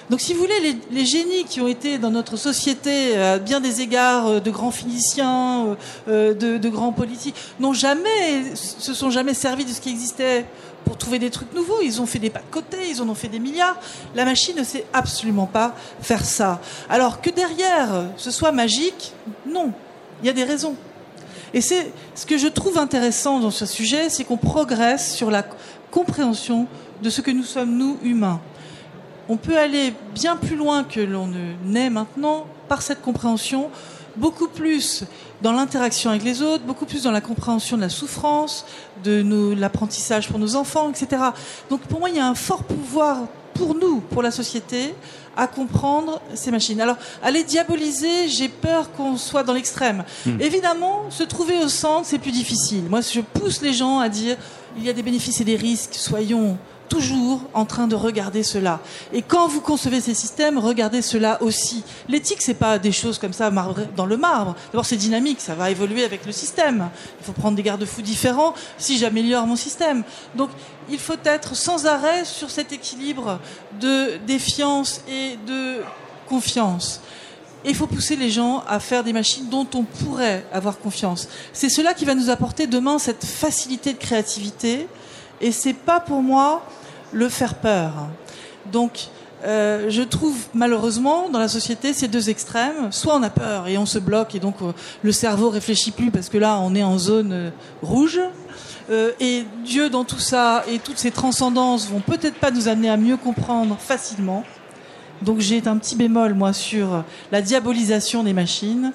Donc, si vous voulez, les, génies qui ont été dans notre société, à bien des égards, euh, de grands physiciens, euh, euh, de, de grands politiques, n'ont jamais, se sont jamais servis de ce qui existait pour trouver des trucs nouveaux. Ils ont fait des pas de côté, ils en ont fait des milliards. La machine ne sait absolument pas faire ça. Alors que derrière, ce soit magique, non. Il y a des raisons. Et c'est ce que je trouve intéressant dans ce sujet, c'est qu'on progresse sur la compréhension de ce que nous sommes, nous, humains. On peut aller bien plus loin que l'on ne naît maintenant par cette compréhension, beaucoup plus dans l'interaction avec les autres, beaucoup plus dans la compréhension de la souffrance, de l'apprentissage pour nos enfants, etc. Donc pour moi, il y a un fort pouvoir pour nous, pour la société, à comprendre ces machines. Alors, à les diaboliser, j'ai peur qu'on soit dans l'extrême. Évidemment, se trouver au centre, c'est plus difficile. Moi, je pousse les gens à dire, il y a des bénéfices et des risques, soyons toujours en train de regarder cela. Et quand vous concevez ces systèmes, regardez cela aussi. L'éthique, c'est pas des choses comme ça dans le marbre. D'abord, c'est dynamique, ça va évoluer avec le système. Il faut prendre des garde-fous différents si j'améliore mon système. Donc, il faut être sans arrêt sur cet équilibre de défiance et de confiance. Et il faut pousser les gens à faire des machines dont on pourrait avoir confiance. C'est cela qui va nous apporter demain cette facilité de créativité. Et c'est pas pour moi le faire peur. Donc, euh, je trouve malheureusement dans la société ces deux extrêmes. Soit on a peur et on se bloque et donc euh, le cerveau réfléchit plus parce que là on est en zone euh, rouge. Euh, et Dieu dans tout ça et toutes ces transcendances vont peut-être pas nous amener à mieux comprendre facilement. Donc j'ai un petit bémol moi sur la diabolisation des machines.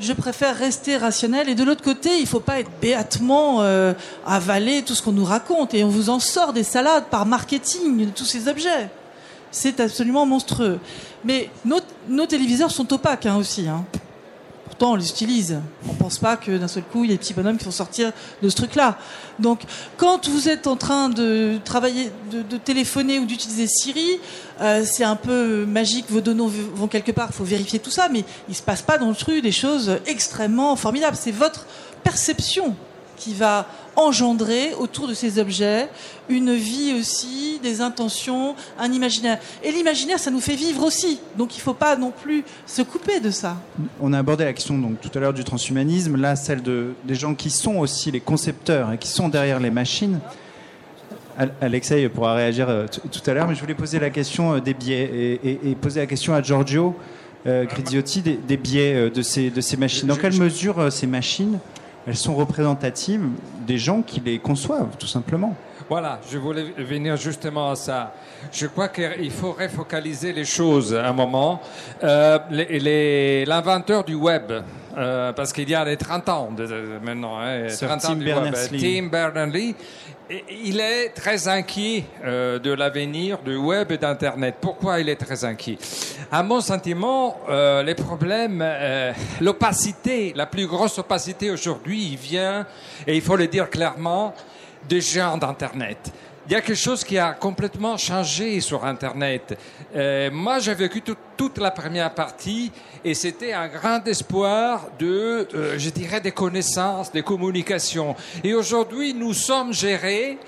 Je préfère rester rationnel. Et de l'autre côté, il ne faut pas être béatement euh, avalé tout ce qu'on nous raconte. Et on vous en sort des salades par marketing de tous ces objets. C'est absolument monstrueux. Mais nos, nos téléviseurs sont opaques hein, aussi. Hein. On les utilise. On ne pense pas que d'un seul coup, il y a des petits bonhommes qui vont sortir de ce truc-là. Donc, quand vous êtes en train de travailler, de, de téléphoner ou d'utiliser Siri, euh, c'est un peu magique, vos données vont quelque part, il faut vérifier tout ça, mais il ne se passe pas dans le truc des choses extrêmement formidables. C'est votre perception qui va engendrer autour de ces objets une vie aussi, des intentions, un imaginaire. Et l'imaginaire, ça nous fait vivre aussi. Donc il ne faut pas non plus se couper de ça. On a abordé la question donc, tout à l'heure du transhumanisme, là celle de, des gens qui sont aussi les concepteurs et qui sont derrière les machines. Alexei pourra réagir euh, tout à l'heure, mais je voulais poser la question euh, des biais et, poser la question à Giorgio euh, Griziotti des, biais euh, de ces, de ces machines. Dans quelle mesure ces machines elles sont représentatives des gens qui les conçoivent, tout simplement. Voilà, je voulais venir justement à ça. Je crois qu'il faut refocaliser les choses un moment. Euh, L'inventeur du web, euh, parce qu'il y a les 30 ans de, maintenant, hein, 30 ans du web, Tim Berners-Lee, il est très inquiet euh, de l'avenir du web et d'Internet. Pourquoi il est très inquiet? À mon sentiment, euh, les problèmes, euh, l'opacité, la plus grosse opacité aujourd'hui, il vient, et il faut le dire clairement, des géants d'Internet. Il y a quelque chose qui a complètement changé sur Internet. Euh, moi, j'ai vécu toute la première partie et c'était un grand espoir de, euh, je dirais, des connaissances, des communications. Et aujourd'hui, nous sommes gérés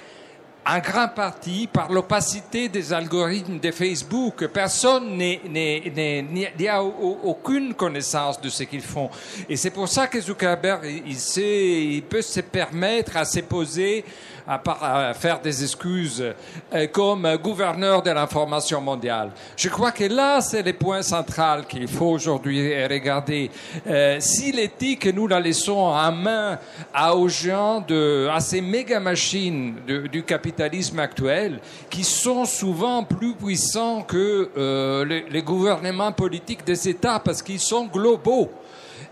en grande partie par l'opacité des algorithmes de Facebook. Personne n'y a aucune connaissance de ce qu'ils font. Et c'est pour ça que Zuckerberg, il, sait, il peut se permettre à se poser à, faire des excuses euh, comme gouverneur de l'information mondiale. Je crois que là, c'est le point central qu'il faut aujourd'hui regarder. Euh, si l'éthique, nous la laissons en main à, aux gens, de, à ces méga machines du capitalisme actuel, qui sont souvent plus puissants que euh, les, gouvernements politiques des États, parce qu'ils sont globaux.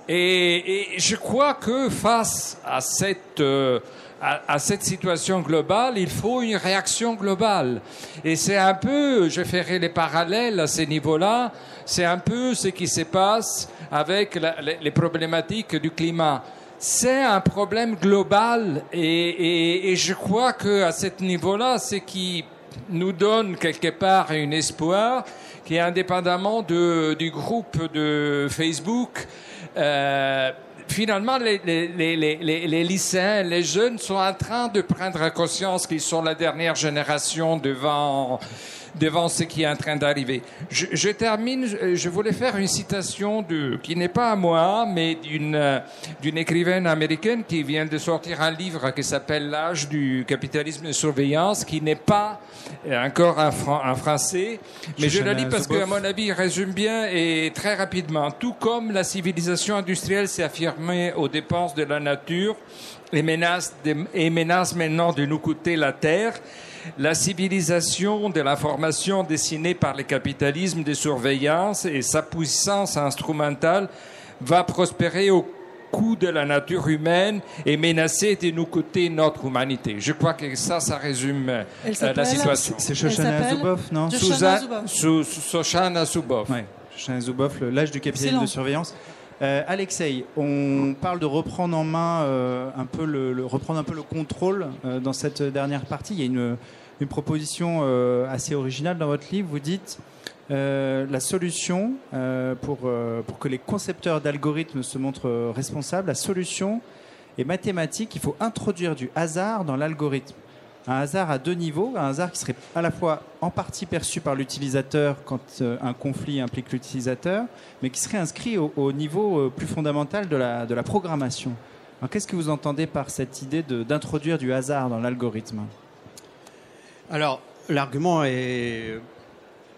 Et, je crois que face à cette à, cette situation globale, il faut une réaction globale. Et c'est un peu, je ferai les parallèles à ces niveaux-là, c'est un peu ce qui se passe avec les, problématiques du climat. C'est un problème global et, et, je crois que à ce niveau-là, ce qui nous donne quelque part un espoir qui indépendamment de, du groupe de Facebook. Euh, finalement, les, les, les, les, lycéens, les jeunes sont en train de prendre conscience qu'ils sont la dernière génération devant devant ce qui est en train d'arriver. Je, je, termine, je voulais faire une citation de, qui n'est pas à moi, mais d'une, d'une écrivaine américaine qui vient de sortir un livre qui s'appelle L'âge du capitalisme de surveillance, qui n'est pas encore en, en français, mais je le lis parce qu'à mon avis, il résume bien et très rapidement. Tout comme la civilisation industrielle s'est affirmée aux dépenses de la nature et menace, et menace maintenant de nous coûter la terre, la civilisation de l'information dessinée par le capitalisme de surveillance et sa puissance instrumentale va prospérer au coût de la nature humaine et menacer de nous coûter notre humanité. Je crois que ça, ça résume euh, la situation. C'est Shoshana Zuboff, non Shoshana Zuboff. Oui, Shoshana Zuboff, l'âge du capitalisme de surveillance. Euh, Alexei, on parle de reprendre en main euh, un peu le, reprendre un peu le contrôle euh, dans cette dernière partie. Il y a une, proposition assez originale dans votre livre. Vous dites la solution pour, pour que les concepteurs d'algorithmes se montrent responsables, la solution est mathématique. Il faut introduire du hasard dans l'algorithme un hasard à deux niveaux, un hasard qui serait à la fois en partie perçu par l'utilisateur quand euh, un conflit implique l'utilisateur, mais qui serait inscrit au, niveau euh, plus fondamental de la, programmation. Qu'est-ce que vous entendez par cette idée d'introduire du hasard dans l'algorithme? Alors, l'argument est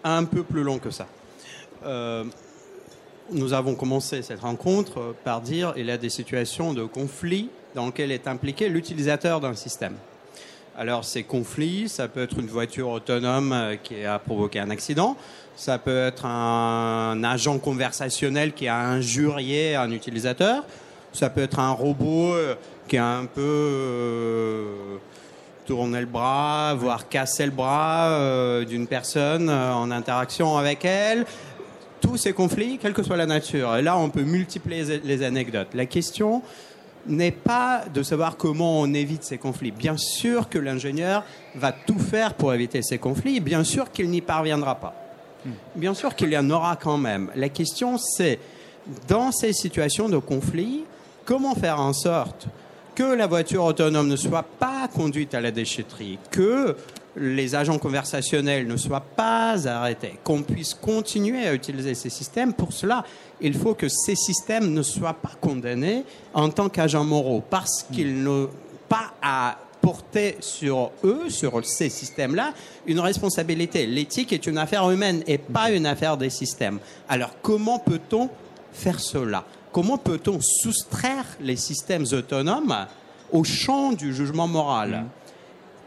un peu plus long que ça. Euh, nous avons commencé cette rencontre par dire qu'il y a des situations de conflit dans lesquelles est impliqué l'utilisateur d'un système. Alors ces conflits, ça peut être une voiture autonome euh, qui a provoqué un accident, ça peut être un agent conversationnel qui a injurié un utilisateur, ça peut être un robot euh, qui a un peu euh, tourné le bras, voire cassé le bras d'une personne en interaction avec elle. Tous ces conflits, quelle que soit la nature. Et là, on peut multiplier les anecdotes. La question n'est pas de savoir comment on évite ces conflits. Bien sûr que l'ingénieur va tout faire pour éviter ces conflits. Bien sûr qu'il n'y parviendra pas. Bien sûr qu'il y en aura quand même. La question, c'est, dans ces situations de conflit, comment faire en sorte que la voiture autonome ne soit pas conduite à la déchetterie, que les agents conversationnels ne soient pas arrêtés, qu'on puisse continuer à utiliser ces systèmes. Pour cela, il faut que ces systèmes ne soient pas condamnés en tant qu'agents moraux, parce qu'ils n'ont pas à porter sur eux, sur ces systèmes-là, une responsabilité. L'éthique est une affaire humaine et pas une affaire des systèmes. Alors comment peut-on faire cela? Comment peut-on soustraire les systèmes autonomes au champ du jugement moral?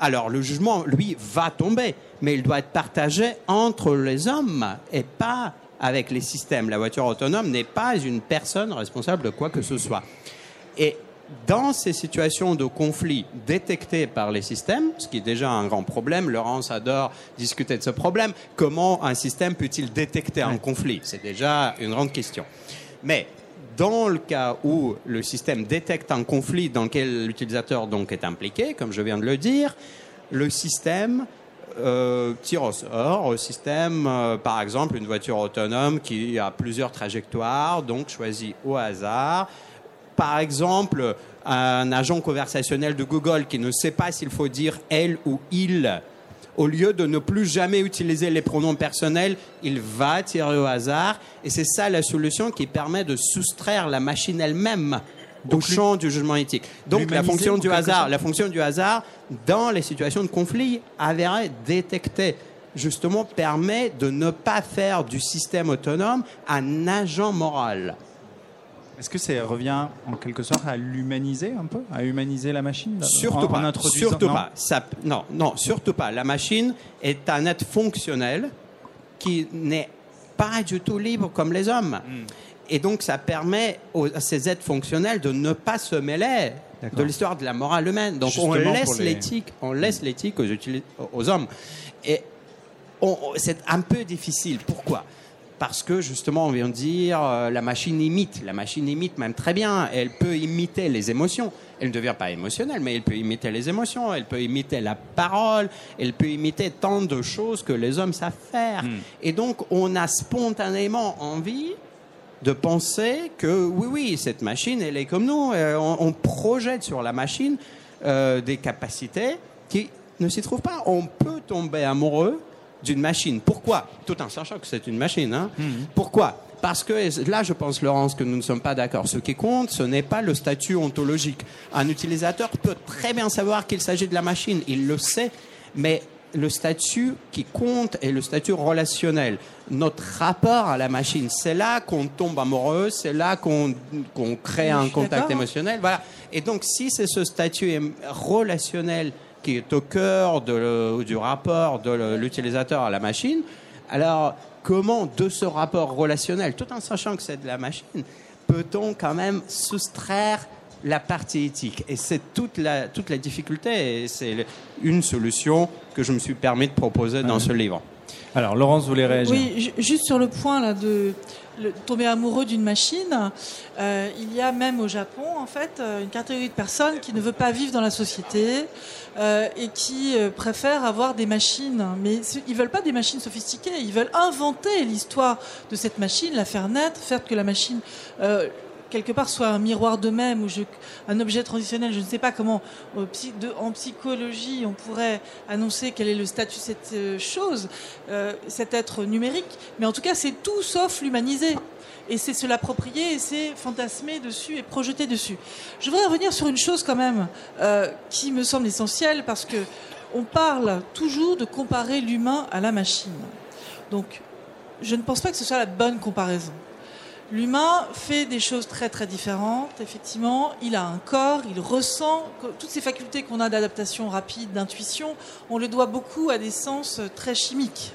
Alors le jugement, lui, va tomber, mais il doit être partagé entre les hommes et pas avec les systèmes. La voiture autonome n'est pas une personne responsable de quoi que ce soit. Et dans ces situations de conflit détectées par les systèmes, ce qui est déjà un grand problème, Laurence adore discuter de ce problème, comment un système peut-il détecter un conflit? C'est déjà une grande question. Mais dans le cas où le système détecte un conflit dans lequel l'utilisateur donc est impliqué, comme je viens de le dire, le système euh, tire au sort au système, euh, par exemple, une voiture autonome qui a plusieurs trajectoires, donc choisit au hasard. Par exemple, un agent conversationnel de Google qui ne sait pas s'il faut dire elle ou il, au lieu de ne plus jamais utiliser les pronoms personnels, il va tirer au hasard. Et c'est ça la solution qui permet de soustraire la machine elle-même au champ du jugement éthique. Donc la fonction du hasard, la fonction du hasard dans les situations de conflit avérée détectée justement permet de ne pas faire du système autonome un agent moral. Est-ce que ça revient en quelque sorte à l'humaniser un peu, à humaniser la machine Surtout en- pas. Surtout non pas. Ça- non, non, surtout pas. La machine est un être fonctionnel qui n'est pas du tout libre comme les hommes. Hmm. Et donc, ça permet aux- à ces êtres fonctionnels de ne pas se mêler de l'histoire de la morale humaine. Donc, on laisse les- l'éthique, on laisse l'éthique aux, aux hommes. Et c'est un peu difficile. Pourquoi? Parce que justement, on vient de dire, euh, la machine imite. La machine imite même très bien. Elle peut imiter les émotions. Elle ne devient pas émotionnelle, mais elle peut imiter les émotions. Elle peut imiter la parole. Elle peut imiter tant de choses que les hommes savent faire. Et donc, on a spontanément envie de penser que oui, oui, cette machine, elle est comme nous. Euh, on, on projette sur la machine euh, des capacités qui ne s'y trouvent pas. On peut tomber amoureux d'une machine. Pourquoi Tout en sachant que c'est une machine. Hein. Pourquoi Parce que là, je pense, Laurence, que nous ne sommes pas d'accord. Ce qui compte, ce n'est pas le statut ontologique. Un utilisateur peut très bien savoir qu'il s'agit de la machine. Il le sait. Mais le statut qui compte est le statut relationnel. Notre rapport à la machine, c'est là qu'on tombe amoureux, c'est là qu'on crée Oui, un contact émotionnel. Voilà. Et donc, si c'est ce statut relationnel qui est au cœur de le- du rapport de l'utilisateur à la machine, alors comment de ce rapport relationnel, tout en sachant que c'est de la machine, peut-on quand même soustraire la partie éthique? Et c'est toute la, toute la difficulté, et c'est une solution que je me suis permis de proposer dans ce livre. Alors, Laurence voulait réagir. Oui, ju- juste sur le point de tomber amoureux d'une machine, euh, il y a même au Japon en fait euh, une catégorie de personnes qui ne veut pas vivre dans la société euh, et qui préfèrent avoir des machines. Mais ils veulent pas des machines sophistiquées, ils veulent inventer l'histoire de cette machine, la faire naître, faire que la machine quelque part soit un miroir d'eux-mêmes ou un objet transitionnel. Je ne sais pas comment en psychologie on pourrait annoncer quel est le statut de cette euh, chose, euh, cet être numérique. Mais en tout cas, c'est tout sauf l'humaniser. Et c'est se l'approprier et c'est fantasmer dessus et projeter dessus. Je voudrais revenir sur une chose quand même euh, qui me semble essentielle parce que on parle toujours de comparer l'humain à la machine. Donc, je ne pense pas que ce soit la bonne comparaison. L'humain fait des choses très très différentes, effectivement. Il a un corps, il ressent. Toutes ces facultés qu'on a d'adaptation rapide, d'intuition, on le doit beaucoup à des sens très chimiques,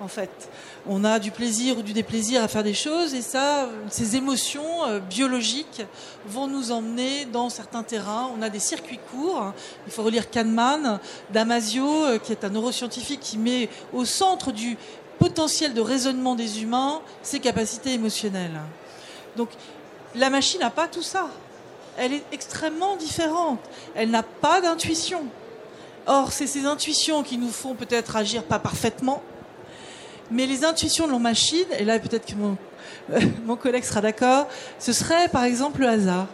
en fait. On a du plaisir ou du déplaisir à faire des choses et ça, ces émotions euh, biologiques vont nous emmener dans certains terrains. On a des circuits courts. Il faut relire Kahneman, Damasio, euh, qui est un neuroscientifique qui met au centre du potentiel de raisonnement des humains ses capacités émotionnelles. Donc la machine n'a pas tout ça. Elle est extrêmement différente. Elle n'a pas d'intuition. Or, c'est ces intuitions qui nous font peut-être agir pas parfaitement, mais les intuitions de la machine, et là peut-être que mon, mon collègue sera d'accord, ce serait par exemple le hasard.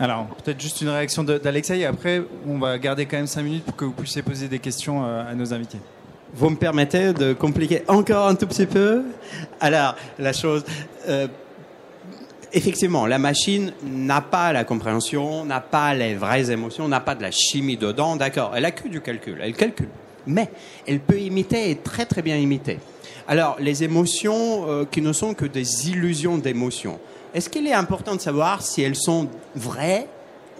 Alors, peut-être juste une réaction d'Alexei, et après, on va garder quand même 5 minutes pour que vous puissiez poser des questions euh, à nos invités. Vous me permettez de compliquer encore un tout petit peu Alors, la chose... Euh, effectivement, la machine n'a pas la compréhension, n'a pas les vraies émotions, n'a pas de la chimie dedans, d'accord. Elle a que du calcul, elle calcule. Mais elle peut imiter et très très bien imiter. Alors, les émotions euh, qui ne sont que des illusions d'émotions, est-ce qu'il est important de savoir si elles sont vraies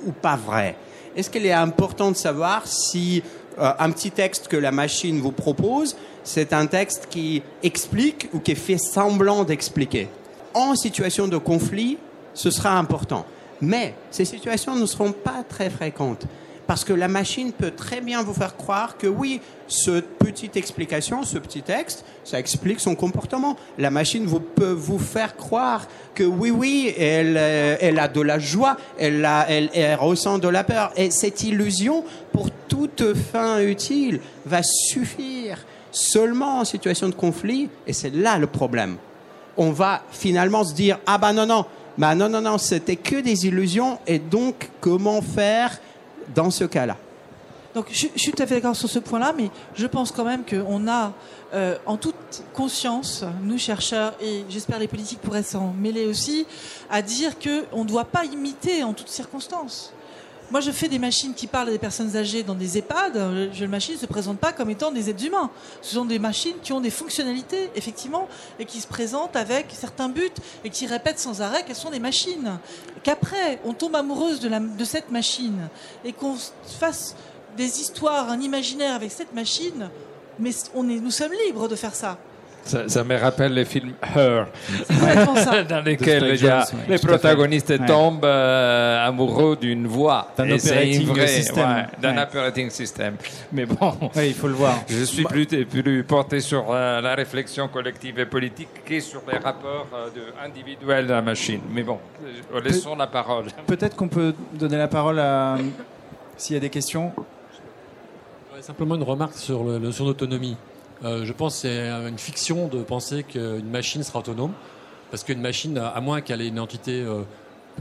ou pas vraies? Est-ce qu'il est important de savoir si euh, un petit texte que la machine vous propose, c'est un texte qui explique ou qui fait semblant d'expliquer. En situation de conflit, ce sera important. Mais ces situations ne seront pas très fréquentes. Parce que la machine peut très bien vous faire croire que oui, cette petite explication, ce petit texte, ça explique son comportement. La machine peut vous faire croire que oui, oui, elle, euh, a de la joie, elle, a, elle ressent de la peur. Et cette illusion, pour toute fin utile, va suffire seulement en situation de conflit. Et c'est là le problème. On va finalement se dire, ah bah non, non, bah non, non, non, c'était que des illusions. Et donc, comment faire dans ce cas-là? Donc je, suis tout à fait d'accord sur ce point-là, mais je pense quand même qu'on a, euh, en toute conscience, nous chercheurs, et j'espère les politiques pourraient s'en mêler aussi, à dire qu'on ne doit pas imiter en toutes circonstances. Moi, je fais des machines qui parlent à des personnes âgées dans des EHPAD. Les machines ne se présentent pas comme étant des êtres humains. Ce sont des machines qui ont des fonctionnalités, effectivement, et qui se présentent avec certains buts et qui répètent sans arrêt qu'elles sont des machines. Qu'après, on tombe amoureuse de, cette machine et qu'on fasse des histoires, un imaginaire avec cette machine, mais on nous sommes libres de faire ça. Ça, me rappelle les films Her, dans lesquels les protagonistes tombent euh, amoureux d'une voix. D'un operating system. d'un operating system. Mais bon, il faut le voir. Je suis plus, plus porté sur euh, la réflexion collective et politique que sur les rapports euh, de, individuels de la machine. Mais bon, laissons la parole. Peut-être qu'on peut donner la parole à s'il y a des questions. Simplement une remarque sur le, sur l'autonomie. Euh, je pense que c'est une fiction de penser qu'une machine sera autonome, parce qu'une machine, à moins qu'elle ait une entité euh,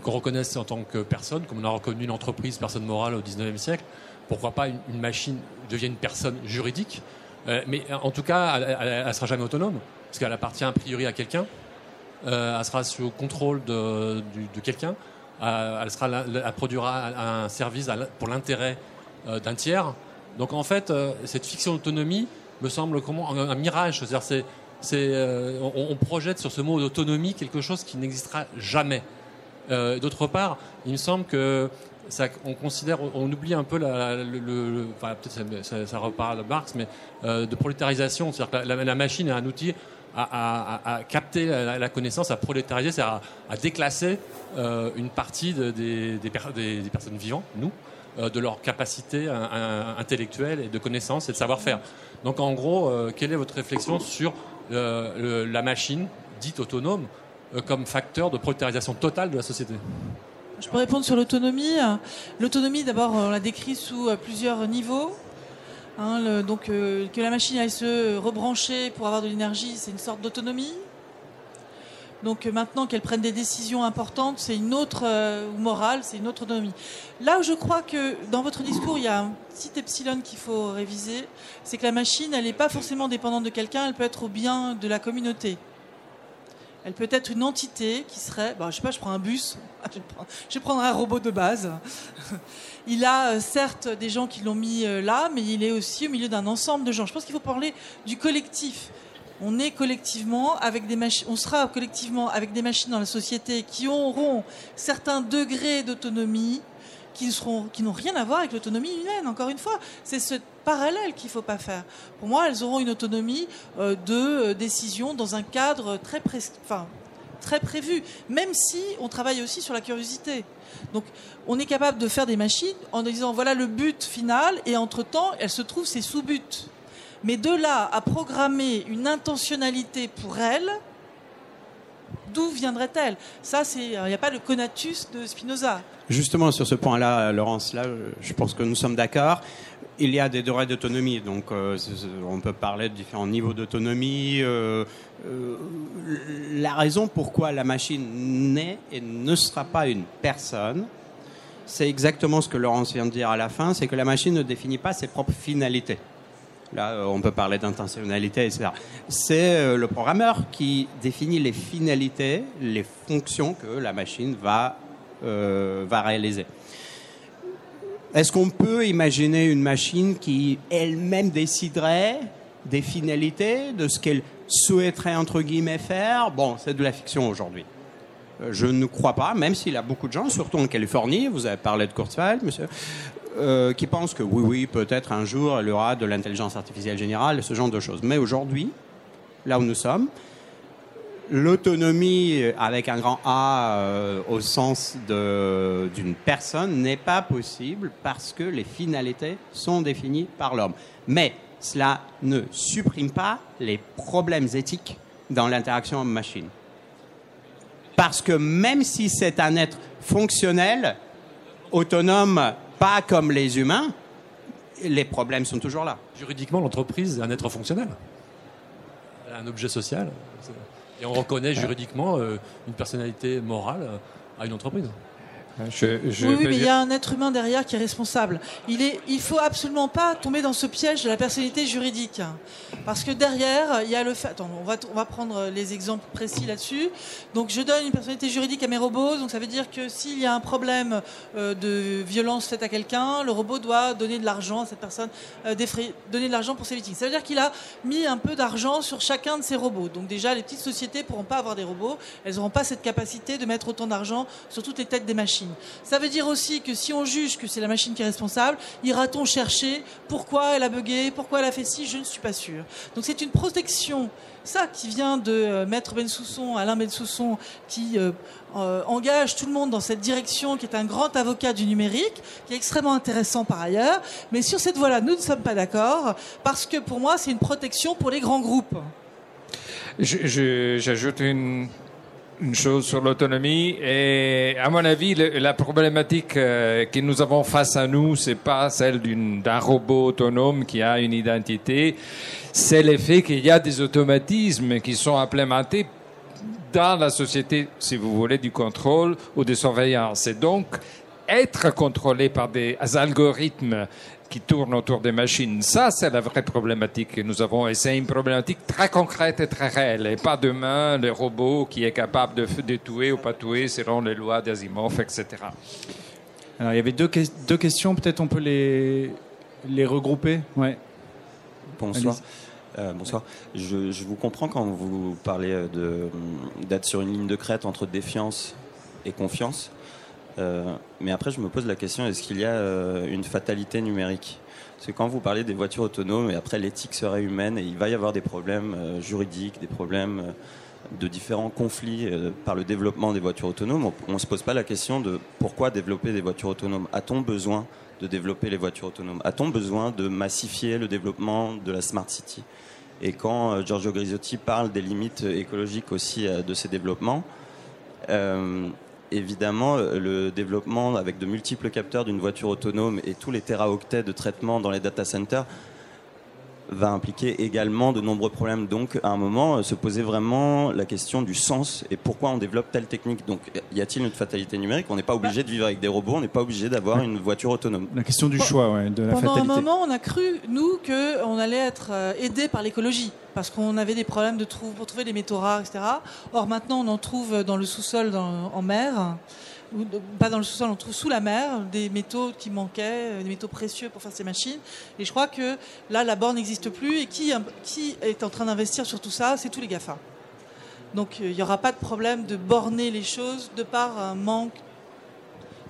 qu'on reconnaisse en tant que personne, comme on a reconnu une entreprise, personne morale au 19e siècle, pourquoi pas une, machine devienne une personne juridique euh, Mais en tout cas, elle ne sera jamais autonome, parce qu'elle appartient a priori à quelqu'un, elle sera sous contrôle de, quelqu'un, elle, produira un service pour l'intérêt d'un tiers. Donc en fait, cette fiction d'autonomie, me semble comment, un, mirage. C'est, euh, on, projette sur ce mot d'autonomie quelque chose qui n'existera jamais. Euh, d'autre part, il me semble que ça, on considère, on oublie un peu la, le, enfin, peut-être ça, ça, repart de Marx, mais euh, de prolétarisation. C'est-à-dire que la, machine est un outil à, capter la, connaissance, à prolétariser, c'est-à-dire à, déclasser une partie des, des, personnes vivantes, nous, de leur capacité intellectuelle et de connaissance et de savoir-faire. Donc en gros, euh, quelle est votre réflexion sur euh, la machine dite autonome euh, comme facteur de prolétarisation totale de la société? Je peux répondre sur l'autonomie. L'autonomie, d'abord, on l'a décrit sous plusieurs niveaux. Hein, donc que la machine aille se rebrancher pour avoir de l'énergie, c'est une sorte d'autonomie. Donc euh, maintenant qu'elles prennent des décisions importantes, c'est une autre euh, morale, c'est une autre autonomie. Là où je crois que dans votre discours, il y a un petit epsilon qu'il faut réviser, c'est que la machine, elle n'est pas forcément dépendante de quelqu'un, elle peut être au bien de la communauté. Elle peut être une entité qui serait, bah, je sais pas, je prends un bus, je vais un robot de base. Il a euh, certes des gens qui l'ont mis là, mais il est aussi au milieu d'un ensemble de gens. Je pense qu'il faut parler du collectif On est collectivement avec des on sera collectivement avec des machines dans la société qui auront certains degrés d'autonomie qui seront, qui n'ont rien à voir avec l'autonomie humaine. Encore une fois, c'est ce parallèle qu'il faut pas faire. Pour moi, elles auront une autonomie euh, de euh, décision dans un cadre très, enfin, très prévu, même si on travaille aussi sur la curiosité. Donc, on est capable de faire des machines en disant voilà le but final, et entre-temps, elles se trouvent ces sous-buts. Mais de là à programmer une intentionnalité pour elles, d'où viendrait-elle? Ça, il n'y a pas le conatus de Spinoza. Justement, sur ce point-là, Laurence, là, je pense que nous sommes d'accord. Il y a des degrés d'autonomie, donc euh, on peut parler de différents niveaux d'autonomie. euh, euh, la raison pourquoi la machine n'est et ne sera pas une personne, c'est exactement ce que Laurence vient de dire à la fin, c'est que la machine ne définit pas ses propres finalités. Là, euh, on peut parler d'intentionnalité, etc. C'est euh, le programmeur qui définit les finalités, les fonctions que la machine va, euh, va réaliser. Est-ce qu'on peut imaginer une machine qui elle-même déciderait des finalités, de ce qu'elle souhaiterait entre guillemets faire? Bon, c'est de la fiction aujourd'hui. Je ne crois pas, même s'il y a beaucoup de gens, surtout en Californie, vous avez parlé de Kurzweil, monsieur, euh, qui pensent que oui, oui, peut-être un jour il y aura de l'intelligence artificielle générale ce genre de choses. Mais aujourd'hui, là où nous sommes, l'autonomie avec un grand A euh, au sens d'une personne n'est pas possible parce que les finalités sont définies par l'homme. Mais cela ne supprime pas les problèmes éthiques dans l'interaction homme-machine. Parce que même si c'est un être fonctionnel, autonome, pas comme les humains, les problèmes sont toujours là. Juridiquement, l'entreprise est un être fonctionnel. Un objet social. Et on reconnaît juridiquement euh, une personnalité morale à une entreprise. Je, je oui, oui, mais il y a un être humain derrière qui est responsable. Il est, il faut absolument pas tomber dans ce piège de la personnalité juridique, parce que derrière, il y a le fait. Attends, on va, on va prendre les exemples précis là-dessus. Donc, je donne une personnalité juridique à mes robots. Donc, ça veut dire que s'il y a un problème euh, de violence faite à quelqu'un, le robot doit donner de l'argent à cette personne, euh, donner de l'argent pour ses victimes. Ça veut dire qu'il a mis un peu d'argent sur chacun de ses robots. Donc, déjà, les petites sociétés pourront pas avoir des robots. Elles n'auront pas cette capacité de mettre autant d'argent sur toutes les têtes des machines. Ça veut dire aussi que si on juge que c'est la machine qui est responsable, ira-t-on chercher pourquoi elle a bugué, pourquoi elle a fait ci Je ne suis pas sûr. Donc c'est une protection, ça qui vient de euh, Maître Bensousson, Alain Bensousson, qui euh, euh, engage tout le monde dans cette direction, qui est un grand avocat du numérique, qui est extrêmement intéressant par ailleurs. Mais sur cette voie-là, nous ne sommes pas d'accord, parce que pour moi, c'est une protection pour les grands groupes. J'ajoute une, une chose sur l'autonomie. Et à mon avis, la problématique euh, que nous avons face à nous, c'est pas celle d'un robot autonome qui a une identité. C'est le fait qu'il y a des automatismes qui sont implémentés dans la société, si vous voulez, du contrôle ou de surveillance. Et donc, être contrôlé par des algorithmes qui tournent autour des machines, ça, c'est la vraie problématique que nous avons. Et c'est une problématique très concrète et très réelle. Et pas demain, le robot qui est capable de, de tuer ou pas tuer selon les lois d'Asimov, etc. Alors, il y avait deux, ques- deux questions, peut-être on peut les, les regrouper. Ouais. Bonsoir. Euh, bonsoir. Je, je vous comprends quand vous parlez de- d'être sur une ligne de crête entre défiance et confiance. Euh, mais après, je me pose la question est-ce qu'il y a euh, une fatalité numérique? Parce que quand vous parlez des voitures autonomes, et après l'éthique serait humaine, et il va y avoir des problèmes euh, juridiques, des problèmes de différents conflits par le développement des voitures autonomes, on ne se pose pas la question de pourquoi développer des voitures autonomes? A-t-on besoin de développer les voitures autonomes? A-t-on besoin de massifier le développement de la Smart City? Et quand Giorgio Grisotti parle des limites écologiques aussi de ces développements, évidemment, le développement avec de multiples capteurs d'une voiture autonome et tous les téraoctets de traitement dans les data centers va impliquer également de nombreux problèmes. Donc, à un moment, euh, se poser vraiment la question du sens et pourquoi on développe telle technique. Donc, y a-t-il une fatalité numérique? On n'est pas obligé de vivre avec des robots, on n'est pas obligé d'avoir une voiture autonome. La question du choix, ouais, de la Pendant fatalité. un moment, on a cru, nous, qu'on allait être euh, aidé par l'écologie, parce qu'on avait des problèmes de trou- pour trouver des métaux rares, etc. Or, maintenant, on en trouve dans le sous-sol en mer. Ou de- pas dans le sous-sol, on trouve sous la mer des métaux qui manquaient, euh, des métaux précieux pour faire ces machines. Et je crois que là, la borne n'existe plus. Et qui, qui est en train d'investir sur tout ça C'est tous les GAFA. Donc euh, il n'y aura pas de problème de borner les choses de par un manque.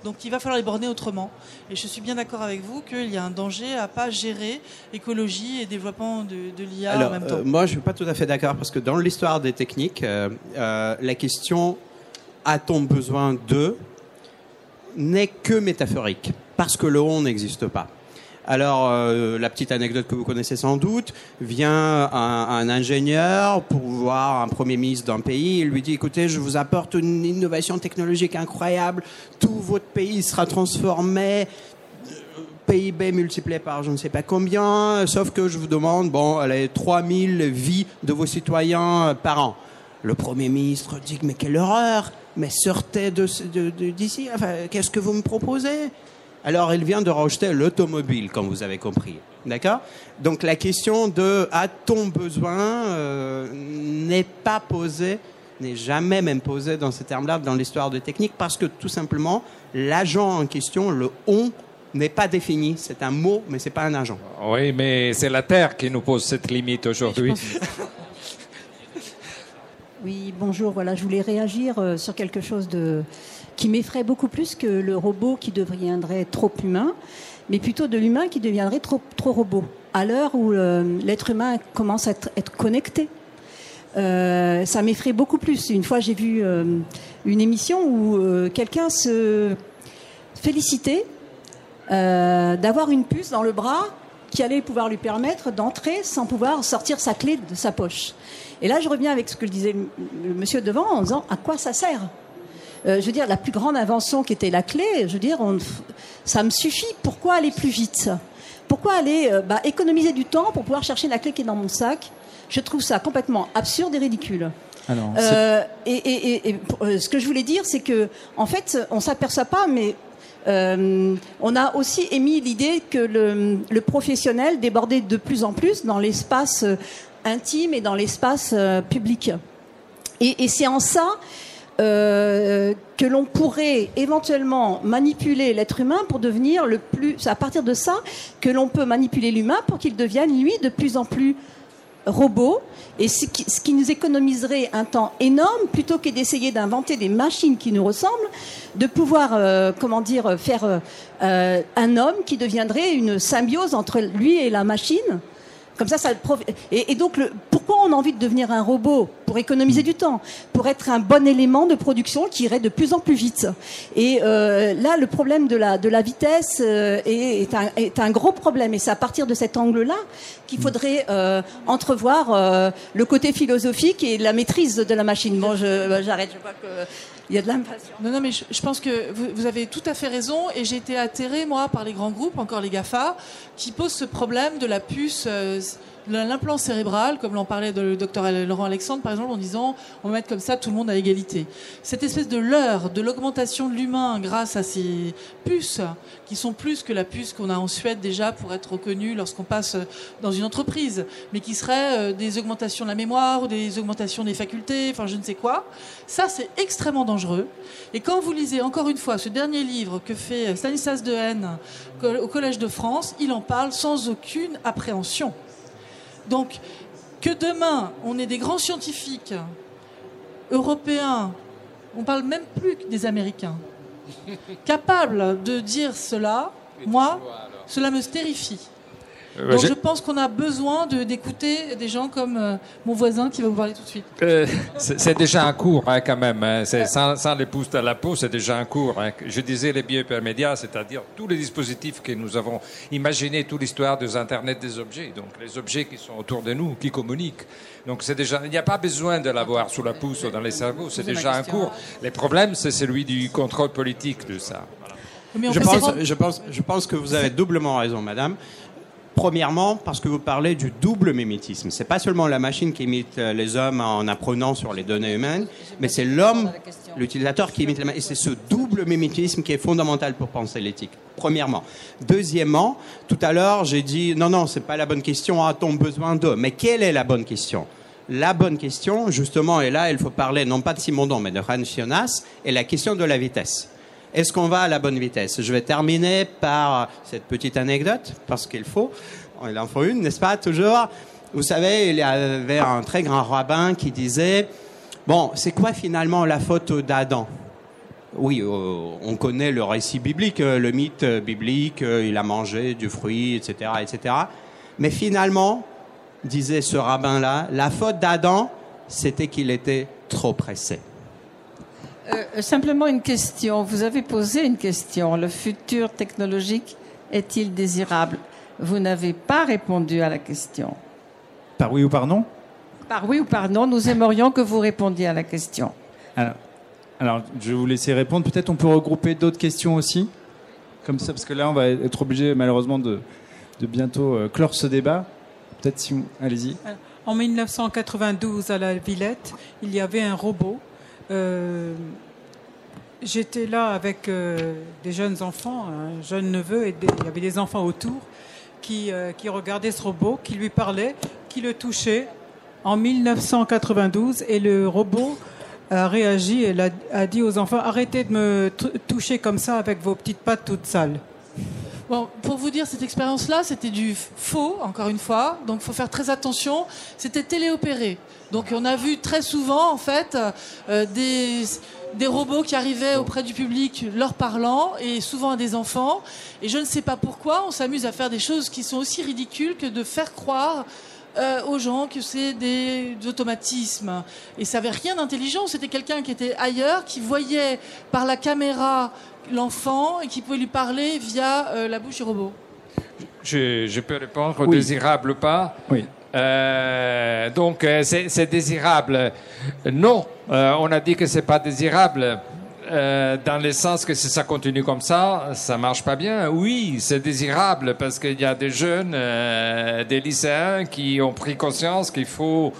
Donc il va falloir les borner autrement. Et je suis bien d'accord avec vous qu'il y a un danger à pas gérer écologie et développement de, de l'IA en même temps. euh, moi, je suis pas tout à fait d'accord parce que dans l'histoire des techniques, euh, euh, la question a-t-on besoin de n'est que métaphorique parce que le n'existe pas. Alors, euh, la petite anecdote que vous connaissez sans doute, vient un, un ingénieur pour voir un premier ministre d'un pays, il lui dit, écoutez, je vous apporte une innovation technologique incroyable, tout votre pays sera transformé, PIB multiplié par je ne sais pas combien, sauf que je vous demande, bon, allez, 3000 vies de vos citoyens euh, par an. Le Premier ministre dit, mais quelle horreur, mais sortez de, ce- de- de- d'ici, enfin, qu'est-ce que vous me proposez? Alors, il vient de rejeter l'automobile, comme vous avez compris. D'accord? Donc, la question de a-t-on besoin euh, n'est pas posée, n'est jamais même posée dans ces termes-là dans l'histoire de technique, parce que tout simplement, l'agent en question, le on, n'est pas défini. C'est un mot, mais c'est pas un agent. Oui, mais c'est la Terre qui nous pose cette limite aujourd'hui. Oui, bonjour. Voilà, je voulais réagir euh, sur quelque chose de qui m'effraie beaucoup plus que le robot qui deviendrait trop humain, mais plutôt de l'humain qui deviendrait trop robot. À l'heure où euh, l'être humain commence à être, connecté, euh, ça m'effraie beaucoup plus. Une fois, j'ai vu une émission où quelqu'un se félicitait d'avoir une puce dans le bras qui allait pouvoir lui permettre d'entrer sans pouvoir sortir sa clé de sa poche. Et là, je reviens avec ce que disait le monsieur devant en disant à quoi ça sert? Euh, Je veux dire, la plus grande invention qui était la clé, je veux dire, on- ça me suffit. Pourquoi aller plus vite? Pourquoi aller euh, bah, économiser du temps pour pouvoir chercher la clé qui est dans mon sac? Je trouve ça complètement absurde et ridicule. Alors, Euh, et, et- et- et pour- ce que je voulais dire, c'est que, en fait, on s'aperçoit pas, mais euh, on a aussi émis l'idée que le, le professionnel débordait de plus en plus dans l'espace intime et dans l'espace euh, public. Et, c'est en ça euh, que l'on pourrait éventuellement manipuler l'être humain pour devenir le plus. À partir de ça que l'on peut manipuler l'humain pour qu'il devienne lui de plus en plus robot et ce qui, nous économiserait un temps énorme plutôt que d'essayer d'inventer des machines qui nous ressemblent, de pouvoir, euh, comment dire, faire un homme qui deviendrait une symbiose entre lui et la machine. Comme ça, ça et, et donc, le, pourquoi on a envie de devenir un robot Pour économiser du temps, pour être un bon élément de production qui irait de plus en plus vite? Et euh, là, le problème de la, de la vitesse euh, est, est un, est un gros problème. Et c'est à partir de cet angle-là qu'il faudrait euh, entrevoir le côté philosophique et la maîtrise de la machine. Bon, je- j'arrête, je vois qu'il y a de l'impatience. Non, non, mais je, pense que vous, avez tout à fait raison et j'ai été atterré, moi, par les grands groupes, encore les GAFA, qui posent ce problème de la puce, euh, l'implant cérébral, comme l'en parlait le docteur Laurent Alexandre, par exemple, en disant on va mettre comme ça tout le monde à égalité. Cette espèce de leurre de l'augmentation de l'humain grâce à ces puces, qui sont plus que la puce qu'on a en Suède déjà pour être reconnu lorsqu'on passe dans une entreprise, mais qui seraient euh, des augmentations de la mémoire ou des augmentations des facultés, enfin je ne sais quoi. Ça, c'est extrêmement dangereux. Et quand vous lisez encore une fois ce dernier livre que fait Stanislas Dehaene au Collège de France, il en parle sans aucune appréhension. Donc, que demain, on ait des grands scientifiques européens, on parle même plus que des Américains, capables de dire cela, moi, cela me terrifie. Euh, Donc je pense qu'on a besoin de- d'écouter des gens comme euh, mon voisin qui va vous parler tout de suite. Euh, c'est déjà un cours hein, quand même. hein. C'est sans, sans les pouces à la peau, c'est déjà un cours. hein. Je disais les biohypermédias, c'est-à-dire tous les dispositifs que nous avons imaginés, toute l'histoire des Internet des objets, donc les objets qui sont autour de nous, qui communiquent. Donc c'est déjà, il n'y a pas besoin de l'avoir sous la pouce ou dans les cerveaux, c'est déjà un cours. Le problème, c'est celui du contrôle politique de ça. Je pense, je, pense, je pense que vous avez doublement raison, madame. Premièrement, parce que vous parlez du double mimétisme. C'est pas seulement la machine qui imite euh, les hommes en apprenant sur les données humaines, mais c'est l'homme, l'utilisateur qui imite la machine. Et c'est ce double mimétisme qui est fondamental pour penser l'éthique. Premièrement. Deuxièmement, tout à l'heure, j'ai dit non, non, c'est pas la bonne question. A-t-on besoin d'eux? Mais quelle est la bonne question? La bonne question, justement, et là, il faut parler non pas de Simondon, mais de Hans Jonas, est la question de la vitesse. Est-ce qu'on va à la bonne vitesse? Je vais terminer par cette petite anecdote, parce qu'il faut. Il en faut une, n'est-ce pas, toujours? Vous savez, il y avait un très grand rabbin qui disait, bon, c'est quoi finalement la faute d'Adam? Oui, euh, on connaît le récit biblique, euh, le mythe biblique, euh, il a mangé du fruit, etc., etc. Mais finalement, disait ce rabbin-là, la faute d'Adam, c'était qu'il était trop pressé. Simplement une question. Vous avez posé une question. Le futur technologique est-il désirable? Vous n'avez pas répondu à la question. Par oui ou par non? Par oui ou par non, nous aimerions que vous répondiez à la question. Alors, alors, je vais vous laisser répondre. Peut-être on peut regrouper d'autres questions aussi, comme ça, parce que là, on va être obligé malheureusement de, de bientôt euh, clore ce débat. Peut-être si vous... Allez-y. En 1992, à la Villette, il y avait un robot. Euh, J'étais là avec euh, des jeunes enfants, un jeune neveu, et il y avait des enfants autour qui, euh, regardaient ce robot, qui lui parlait, qui le touchait en 1992, et le robot a réagi et a, dit aux enfants arrêtez de me toucher comme ça avec vos petites pattes toutes sales. Pour vous dire, cette expérience-là, c'était du faux, encore une fois. Donc, il faut faire très attention. C'était téléopéré. Donc, on a vu très souvent, en fait, euh, des, des robots qui arrivaient auprès du public leur parlant, et souvent à des enfants. Et je ne sais pas pourquoi, on s'amuse à faire des choses qui sont aussi ridicules que de faire croire euh, aux gens que c'est des, automatismes. Et ça n'avait rien d'intelligent. C'était quelqu'un qui était ailleurs, qui voyait par la caméra l'enfant et qui pouvait lui parler via euh, la bouche du robot. Je, peux répondre désirable ou pas? Oui. Euh, donc c'est désirable. Non, on a dit que c'est pas désirable. Euh, dans le sens que si ça continue comme ça, ça marche pas bien. Oui, c'est désirable parce qu'il y a des jeunes, euh, des lycéens qui ont pris conscience qu'il faut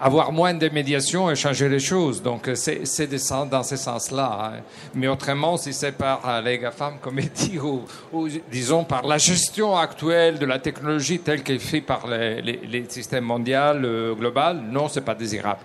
avoir moins de médiation et changer les choses. Donc c'est dans ce sens-là. Hein. Mais autrement, si c'est par les GAFAM, comme dit, ou, disons par la gestion actuelle de la technologie telle qu'elle est faite par les, les, systèmes mondiaux, euh, global, non, c'est pas désirable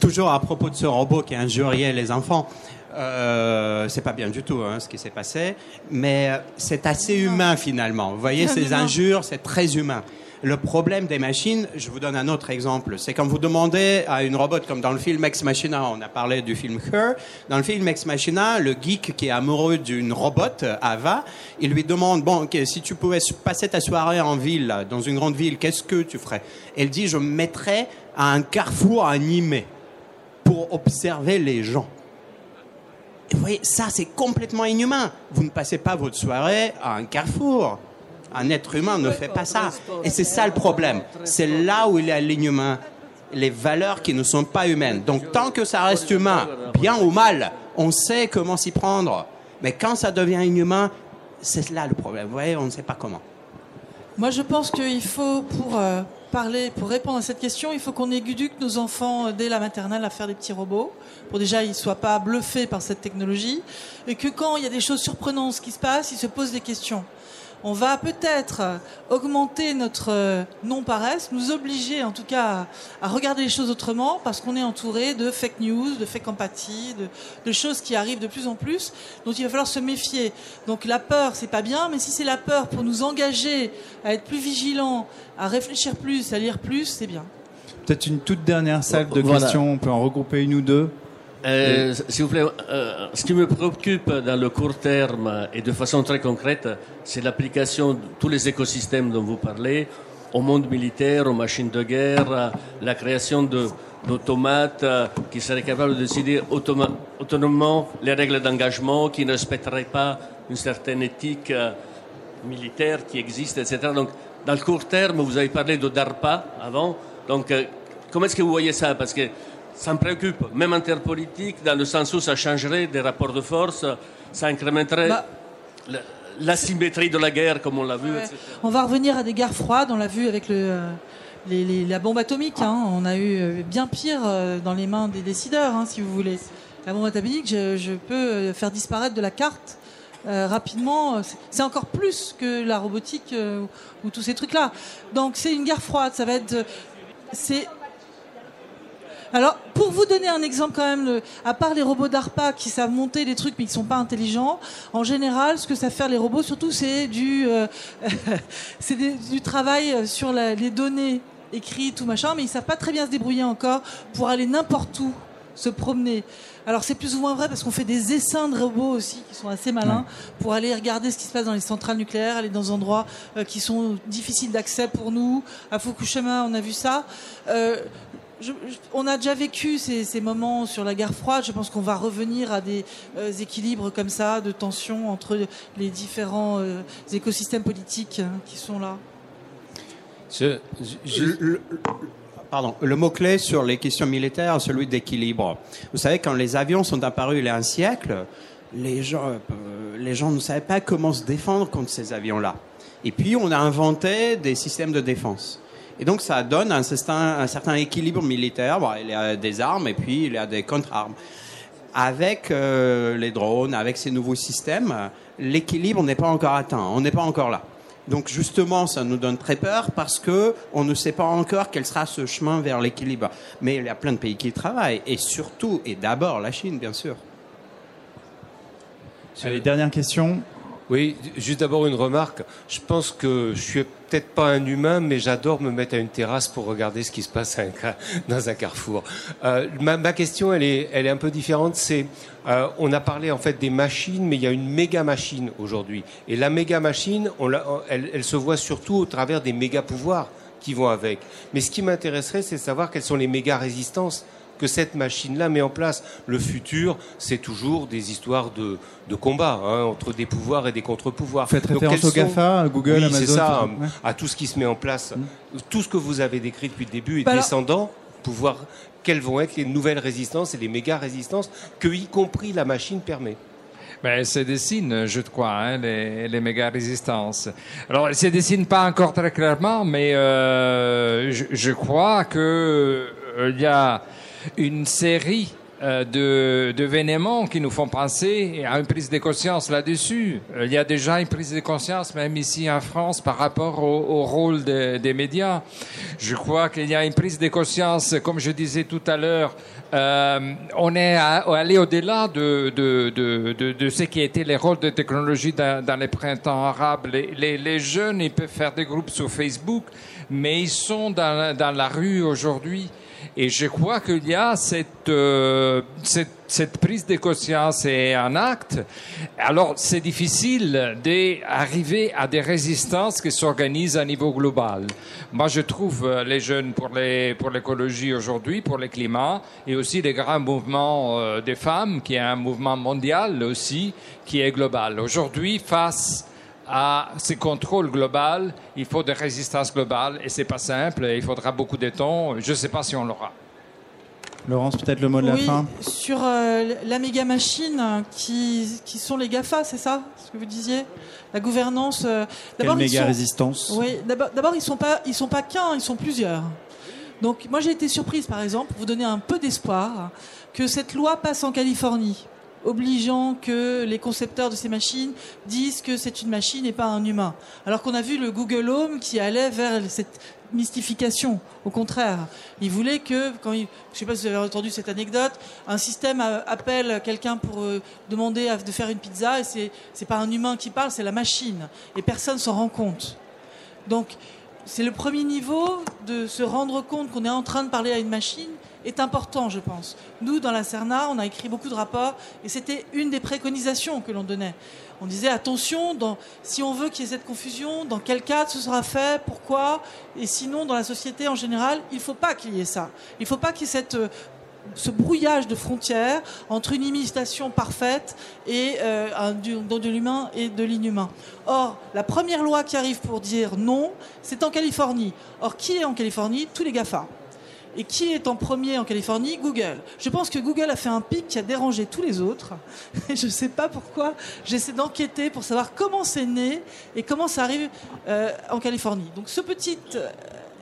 toujours à propos de ce robot qui injuriait les enfants, euh, c'est pas bien du tout hein, ce qui s'est passé, mais c'est assez humain finalement. Vous voyez, ces injures, c'est très humain. Le problème des machines, je vous donne un autre exemple, c'est quand vous demandez à une robot, comme dans le film Ex Machina, on a parlé du film Her, dans le film Ex Machina, le geek qui est amoureux d'une robot, Ava, il lui demande, bon, si tu pouvais passer ta soirée en ville, dans une grande ville, qu'est-ce que tu ferais? Elle dit, je me mettrais à un carrefour animé pour observer les gens. Vous voyez, ça c'est complètement inhumain. Vous ne passez pas votre soirée à un carrefour. Un être humain ne fait pas ça. Et c'est ça le problème. C'est là où il y a l'inhumain, les valeurs qui ne sont pas humaines. Donc tant que ça reste humain, bien ou mal, on sait comment s'y prendre. Mais quand ça devient inhumain, c'est là le problème. Vous voyez, on ne sait pas comment. Moi, je pense qu'il faut, pour euh, pour répondre à cette question, il faut qu'on éduque nos enfants euh, dès la maternelle à faire des petits robots, pour déjà ils ne soient pas bluffés par cette technologie, et que quand il y a des choses surprenantes qui se passent, ils se posent des questions on va peut-être augmenter notre non-paresse, nous obliger en tout cas à, regarder les choses autrement parce qu'on est entouré de fake news, de fake empathie, de, choses qui arrivent de plus en plus dont il va falloir se méfier. Donc la peur, c'est pas bien, mais si c'est la peur pour nous engager à être plus vigilants, à réfléchir plus, à lire plus, c'est bien. Peut-être une toute dernière salle de questions, on peut en regrouper une ou deux. Euh, S'il vous plaît, euh, ce qui me préoccupe dans le court terme et de façon très concrète, c'est l'application de tous les écosystèmes dont vous parlez au monde militaire, aux machines de guerre, la création d'automates qui seraient capables de décider autonomement les règles d'engagement, qui ne respecteraient pas une certaine éthique euh, militaire qui existe, etc. Donc, dans le court terme, vous avez parlé de DARPA avant. Donc, euh, comment est-ce que vous voyez ça? Parce que ça me préoccupe, même en termes politiques, dans le sens où ça changerait des rapports de force, ça incrémenterait bah, l'asymétrie de la guerre, comme on l'a vu. On va revenir à des guerres froides, on l'a vu avec le, euh, la bombe atomique. Hein. On a eu euh, bien pire euh, dans les mains des décideurs, hein, si vous voulez. La bombe atomique, je, peux faire disparaître de la carte rapidement. C'est encore plus que la robotique ou tous ces trucs-là. Donc c'est une guerre froide. Ça va être. C'est Alors, pour vous donner un exemple quand même, le- à part les robots d'ARPA qui savent monter des trucs mais qui sont pas intelligents, en général, ce que savent faire les robots, surtout, c'est du, euh, c'est des- du travail sur la- les données écrites ou machin, mais ils savent pas très bien se débrouiller encore pour aller n'importe où se promener. Alors c'est plus ou moins vrai parce qu'on fait des essaims de robots aussi qui sont assez malins pour aller regarder ce qui se passe dans les centrales nucléaires, aller dans des endroits euh, qui sont difficiles d'accès pour nous. À Fukushima, on a vu ça. Euh, je- je- on a déjà vécu ces, ces moments sur la guerre froide. Je pense qu'on va revenir à des euh, équilibres comme ça, de tension entre les différents euh, écosystèmes politiques hein, qui sont là. Le, le- pardon, le mot-clé sur les questions militaires, celui d'équilibre. Vous savez, quand les avions sont apparus il y a un siècle, les gens, euh, les gens ne savaient pas comment se défendre contre ces avions-là. Et puis, on a inventé des systèmes de défense. Et donc, ça donne un certain, équilibre militaire. Il y a des armes et puis il y a des contre-armes. Avec euh, les drones, avec ces nouveaux systèmes, l'équilibre n'est pas encore atteint. On n'est pas encore là. Donc justement, ça nous donne très peur parce que on ne sait pas encore quel sera ce chemin vers l'équilibre. Mais il y a plein de pays qui travaillent, et surtout, et d'abord la Chine, bien sûr. Allez, dernière question. Oui, juste d'abord une remarque. Je pense que je suis peut-être pas un humain, mais j'adore me mettre à une terrasse pour regarder ce qui se passe dans un carrefour. Euh, ma, question, elle est, elle est un peu différente. C'est, euh, on a parlé en fait des machines, mais il y a une méga machine aujourd'hui. Et la méga machine, elle, elle se voit surtout au travers des méga pouvoirs qui vont avec. Mais ce qui m'intéresserait, c'est de savoir quelles sont les méga résistances que cette machine-là met en place. Le futur, c'est toujours des histoires de, de combat hein, entre des pouvoirs et des contre-pouvoirs. Faites Donc, référence aux GAFA, Google, oui, Amazon, c'est ça, ouais. à tout ce qui se met en place. Tout ce que vous avez décrit depuis le début est Bah alors- descendant, pouvoir, quelles vont être les nouvelles résistances et les méga résistances que, y compris la machine, permet. Ben, se dessinent, je crois, hein, les, les méga résistances. Alors, elles se dessinent pas encore très clairement, mais euh, je, je crois que euh, il y a une série euh, d'événements qui nous font penser à une prise de conscience là-dessus. Euh, Il y a déjà une prise de conscience, même ici en France, par rapport au, rôle de- des médias. Je crois qu'il y a une prise de conscience, comme je disais tout à l'heure, euh, on est allé au-delà de, de, de, ce qui était les rôles de technologie dans, les printemps arabes. Les, les, jeunes, ils peuvent faire des groupes sur Facebook, mais ils sont dans, dans la rue aujourd'hui. Et je crois qu'il y a cette, euh, cette, cette prise de conscience et un acte. Alors, c'est difficile d'arriver à des résistances qui s'organisent à niveau global. Moi, je trouve euh, les jeunes pour les pour l'écologie aujourd'hui, pour le climat, et aussi les grands mouvements euh, des femmes, qui est un mouvement mondial aussi, qui est global. Aujourd'hui, face à ces contrôles globaux, il faut des résistances globales, et c'est pas simple. Il faudra beaucoup de temps. Je ne sais pas si on l'aura. Laurence, peut-être le mot de la oui, fin. sur euh, la méga machine qui, qui sont les GAFA, c'est ça ce que vous disiez? La gouvernance. euh, Quelle méga sont- résistance? Oui, d'abord, ils sont pas, ils sont pas qu'un, ils sont plusieurs. Donc, moi, j'ai été surprise, par exemple, pour vous donner un peu d'espoir, que cette loi passe en Californie, obligeant que les concepteurs de ces machines disent que c'est une machine et pas un humain. Alors qu'on a vu le Google Home qui allait vers cette mystification. Au contraire, il voulait que, quand il, je sais pas si vous avez entendu cette anecdote, un système appelle quelqu'un pour euh, demander de faire une pizza et c'est c'est pas un humain qui parle, c'est la machine et personne s'en rend compte. Donc, c'est le premier niveau de se rendre compte qu'on est en train de parler à une machine est important, je pense. Nous, dans la CERNA, on a écrit beaucoup de rapports et c'était une des préconisations que l'on donnait. On disait attention, si on veut qu'il y ait cette confusion, dans quel cadre ce sera fait, pourquoi, et sinon, dans la société en général, il ne faut pas qu'il y ait ça. Il ne faut pas qu'il y ait euh, ce brouillage de frontières entre une imitation parfaite et euh, de l'humain et de l'inhumain. Or, la première loi qui arrive pour dire non, c'est en Californie. Or, qui est en Californie? Tous les GAFA. Et qui est en premier en Californie? Google. Je pense que Google a fait un pic qui a dérangé tous les autres. Et je ne sais pas pourquoi. J'essaie d'enquêter pour savoir comment c'est né et comment ça arrive euh, en Californie. Donc ce petit euh,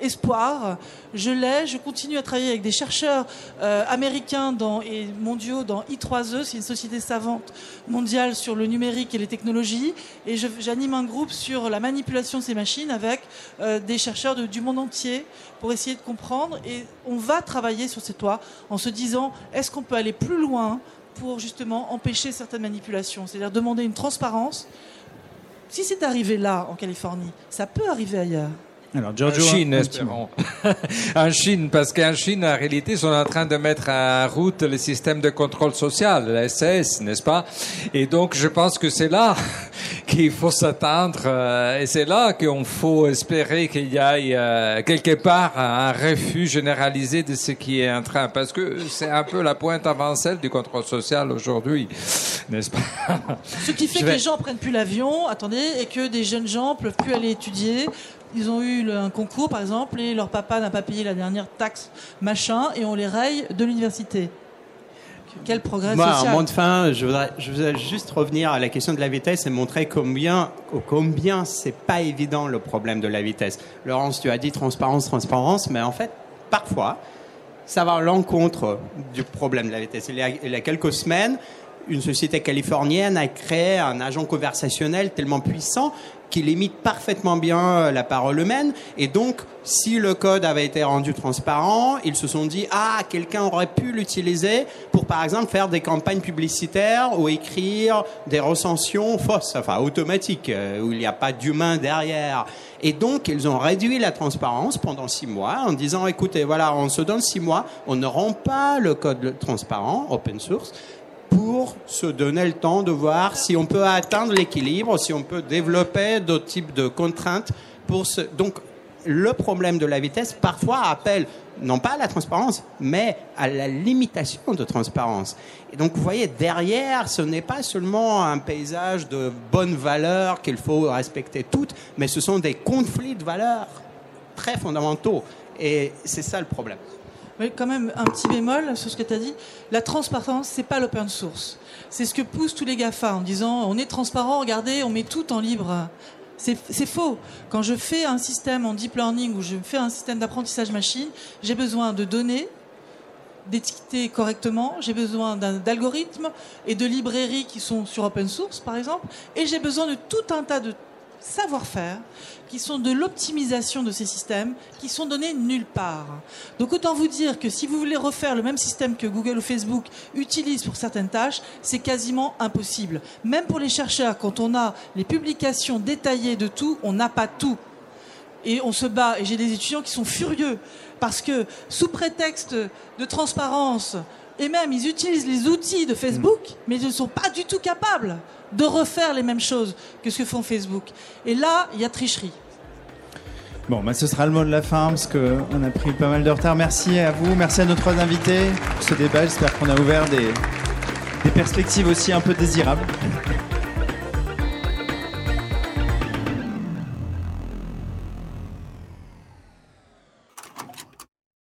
espoir. Je l'ai. Je continue à travailler avec des chercheurs euh, américains et mondiaux dans I3E. C'est une société savante mondiale sur le numérique et les technologies. Et j'anime un groupe sur la manipulation de ces machines avec euh, des chercheurs du monde entier pour essayer de comprendre. Et on va travailler sur cette loi en se disant est-ce qu'on peut aller plus loin pour justement empêcher certaines manipulations? C'est-à-dire demander une transparence. Si c'est arrivé là, en Californie, ça peut arriver ailleurs. Alors, En Chine, un petit mot. espérons. en Chine, parce qu'en Chine, en réalité, ils sont en train de mettre en route le système de contrôle social, la SS, n'est-ce pas? Et donc, je pense que c'est là qu'il faut s'attendre, euh, et c'est là qu'il faut espérer qu'il y ait euh, quelque part un refus généralisé de ce qui est en train, parce que c'est un peu la pointe avancée du contrôle social aujourd'hui, n'est-ce pas? Ce qui fait Je que vais- les gens prennent plus l'avion, attendez, et que des jeunes gens peuvent plus aller étudier. Ils ont eu un concours, par exemple, et leur papa n'a pas payé la dernière taxe, machin, et on les raye de l'université. Quel progrès Moi, en social de fin, je voudrais, je voudrais juste revenir à la question de la vitesse et montrer combien, combien c'est pas évident le problème de la vitesse. Laurence, tu as dit transparence, transparence, mais en fait, parfois, ça va à l'encontre du problème de la vitesse. Il y a, il y a quelques semaines, une société californienne a créé un agent conversationnel tellement puissant qu'il imite parfaitement bien euh, la parole humaine. Et donc, si le code avait été rendu transparent, ils se sont dit, ah, quelqu'un aurait pu l'utiliser pour, par exemple, faire des campagnes publicitaires ou écrire des recensions fausses, enfin automatiques, euh, où il n'y a pas d'humain derrière. Et donc, ils ont réduit la transparence pendant six mois en disant, écoutez, voilà, on se donne six mois, on ne rend pas le code transparent, open source, pour se donner le temps de voir si on peut atteindre l'équilibre, si on peut développer d'autres types de contraintes. Donc, le problème de la vitesse parfois appelle non pas à la transparence, mais à la limitation de transparence. Et donc, vous voyez, derrière, ce n'est pas seulement un paysage de bonnes valeurs qu'il faut respecter toutes, mais ce sont des conflits de valeurs très fondamentaux. Et c'est ça le problème. Mais quand même, un petit bémol sur ce que tu as dit. La transparence, c'est pas l'open source. C'est ce que poussent tous les GAFA en disant on est transparent, regardez, on met tout en libre. C'est faux. Quand je fais un système en deep learning ou je fais un système d'apprentissage machine, j'ai besoin de données, d'étiqueter correctement, j'ai besoin d'algorithmes et de librairies qui sont sur open source, par exemple, et j'ai besoin de tout un tas de savoir-faire qui sont de l'optimisation de ces systèmes qui sont donnés nulle part. Donc autant vous dire que si vous voulez refaire le même système que Google ou Facebook utilisent pour certaines tâches, c'est quasiment impossible. Même pour les chercheurs, quand on a les publications détaillées de tout, on n'a pas tout. Et on se bat, et j'ai des étudiants qui sont furieux, parce que sous prétexte de transparence, et même ils utilisent les outils de Facebook, mais ils ne sont pas du tout capables de refaire les mêmes choses que ce que font Facebook. Et là, il y a tricherie. Bon, bah, ce sera le mot de la fin parce qu'on a pris pas mal de retard. Merci à vous, merci à nos trois invités pour ce débat. J'espère qu'on a ouvert des, des perspectives aussi un peu désirables.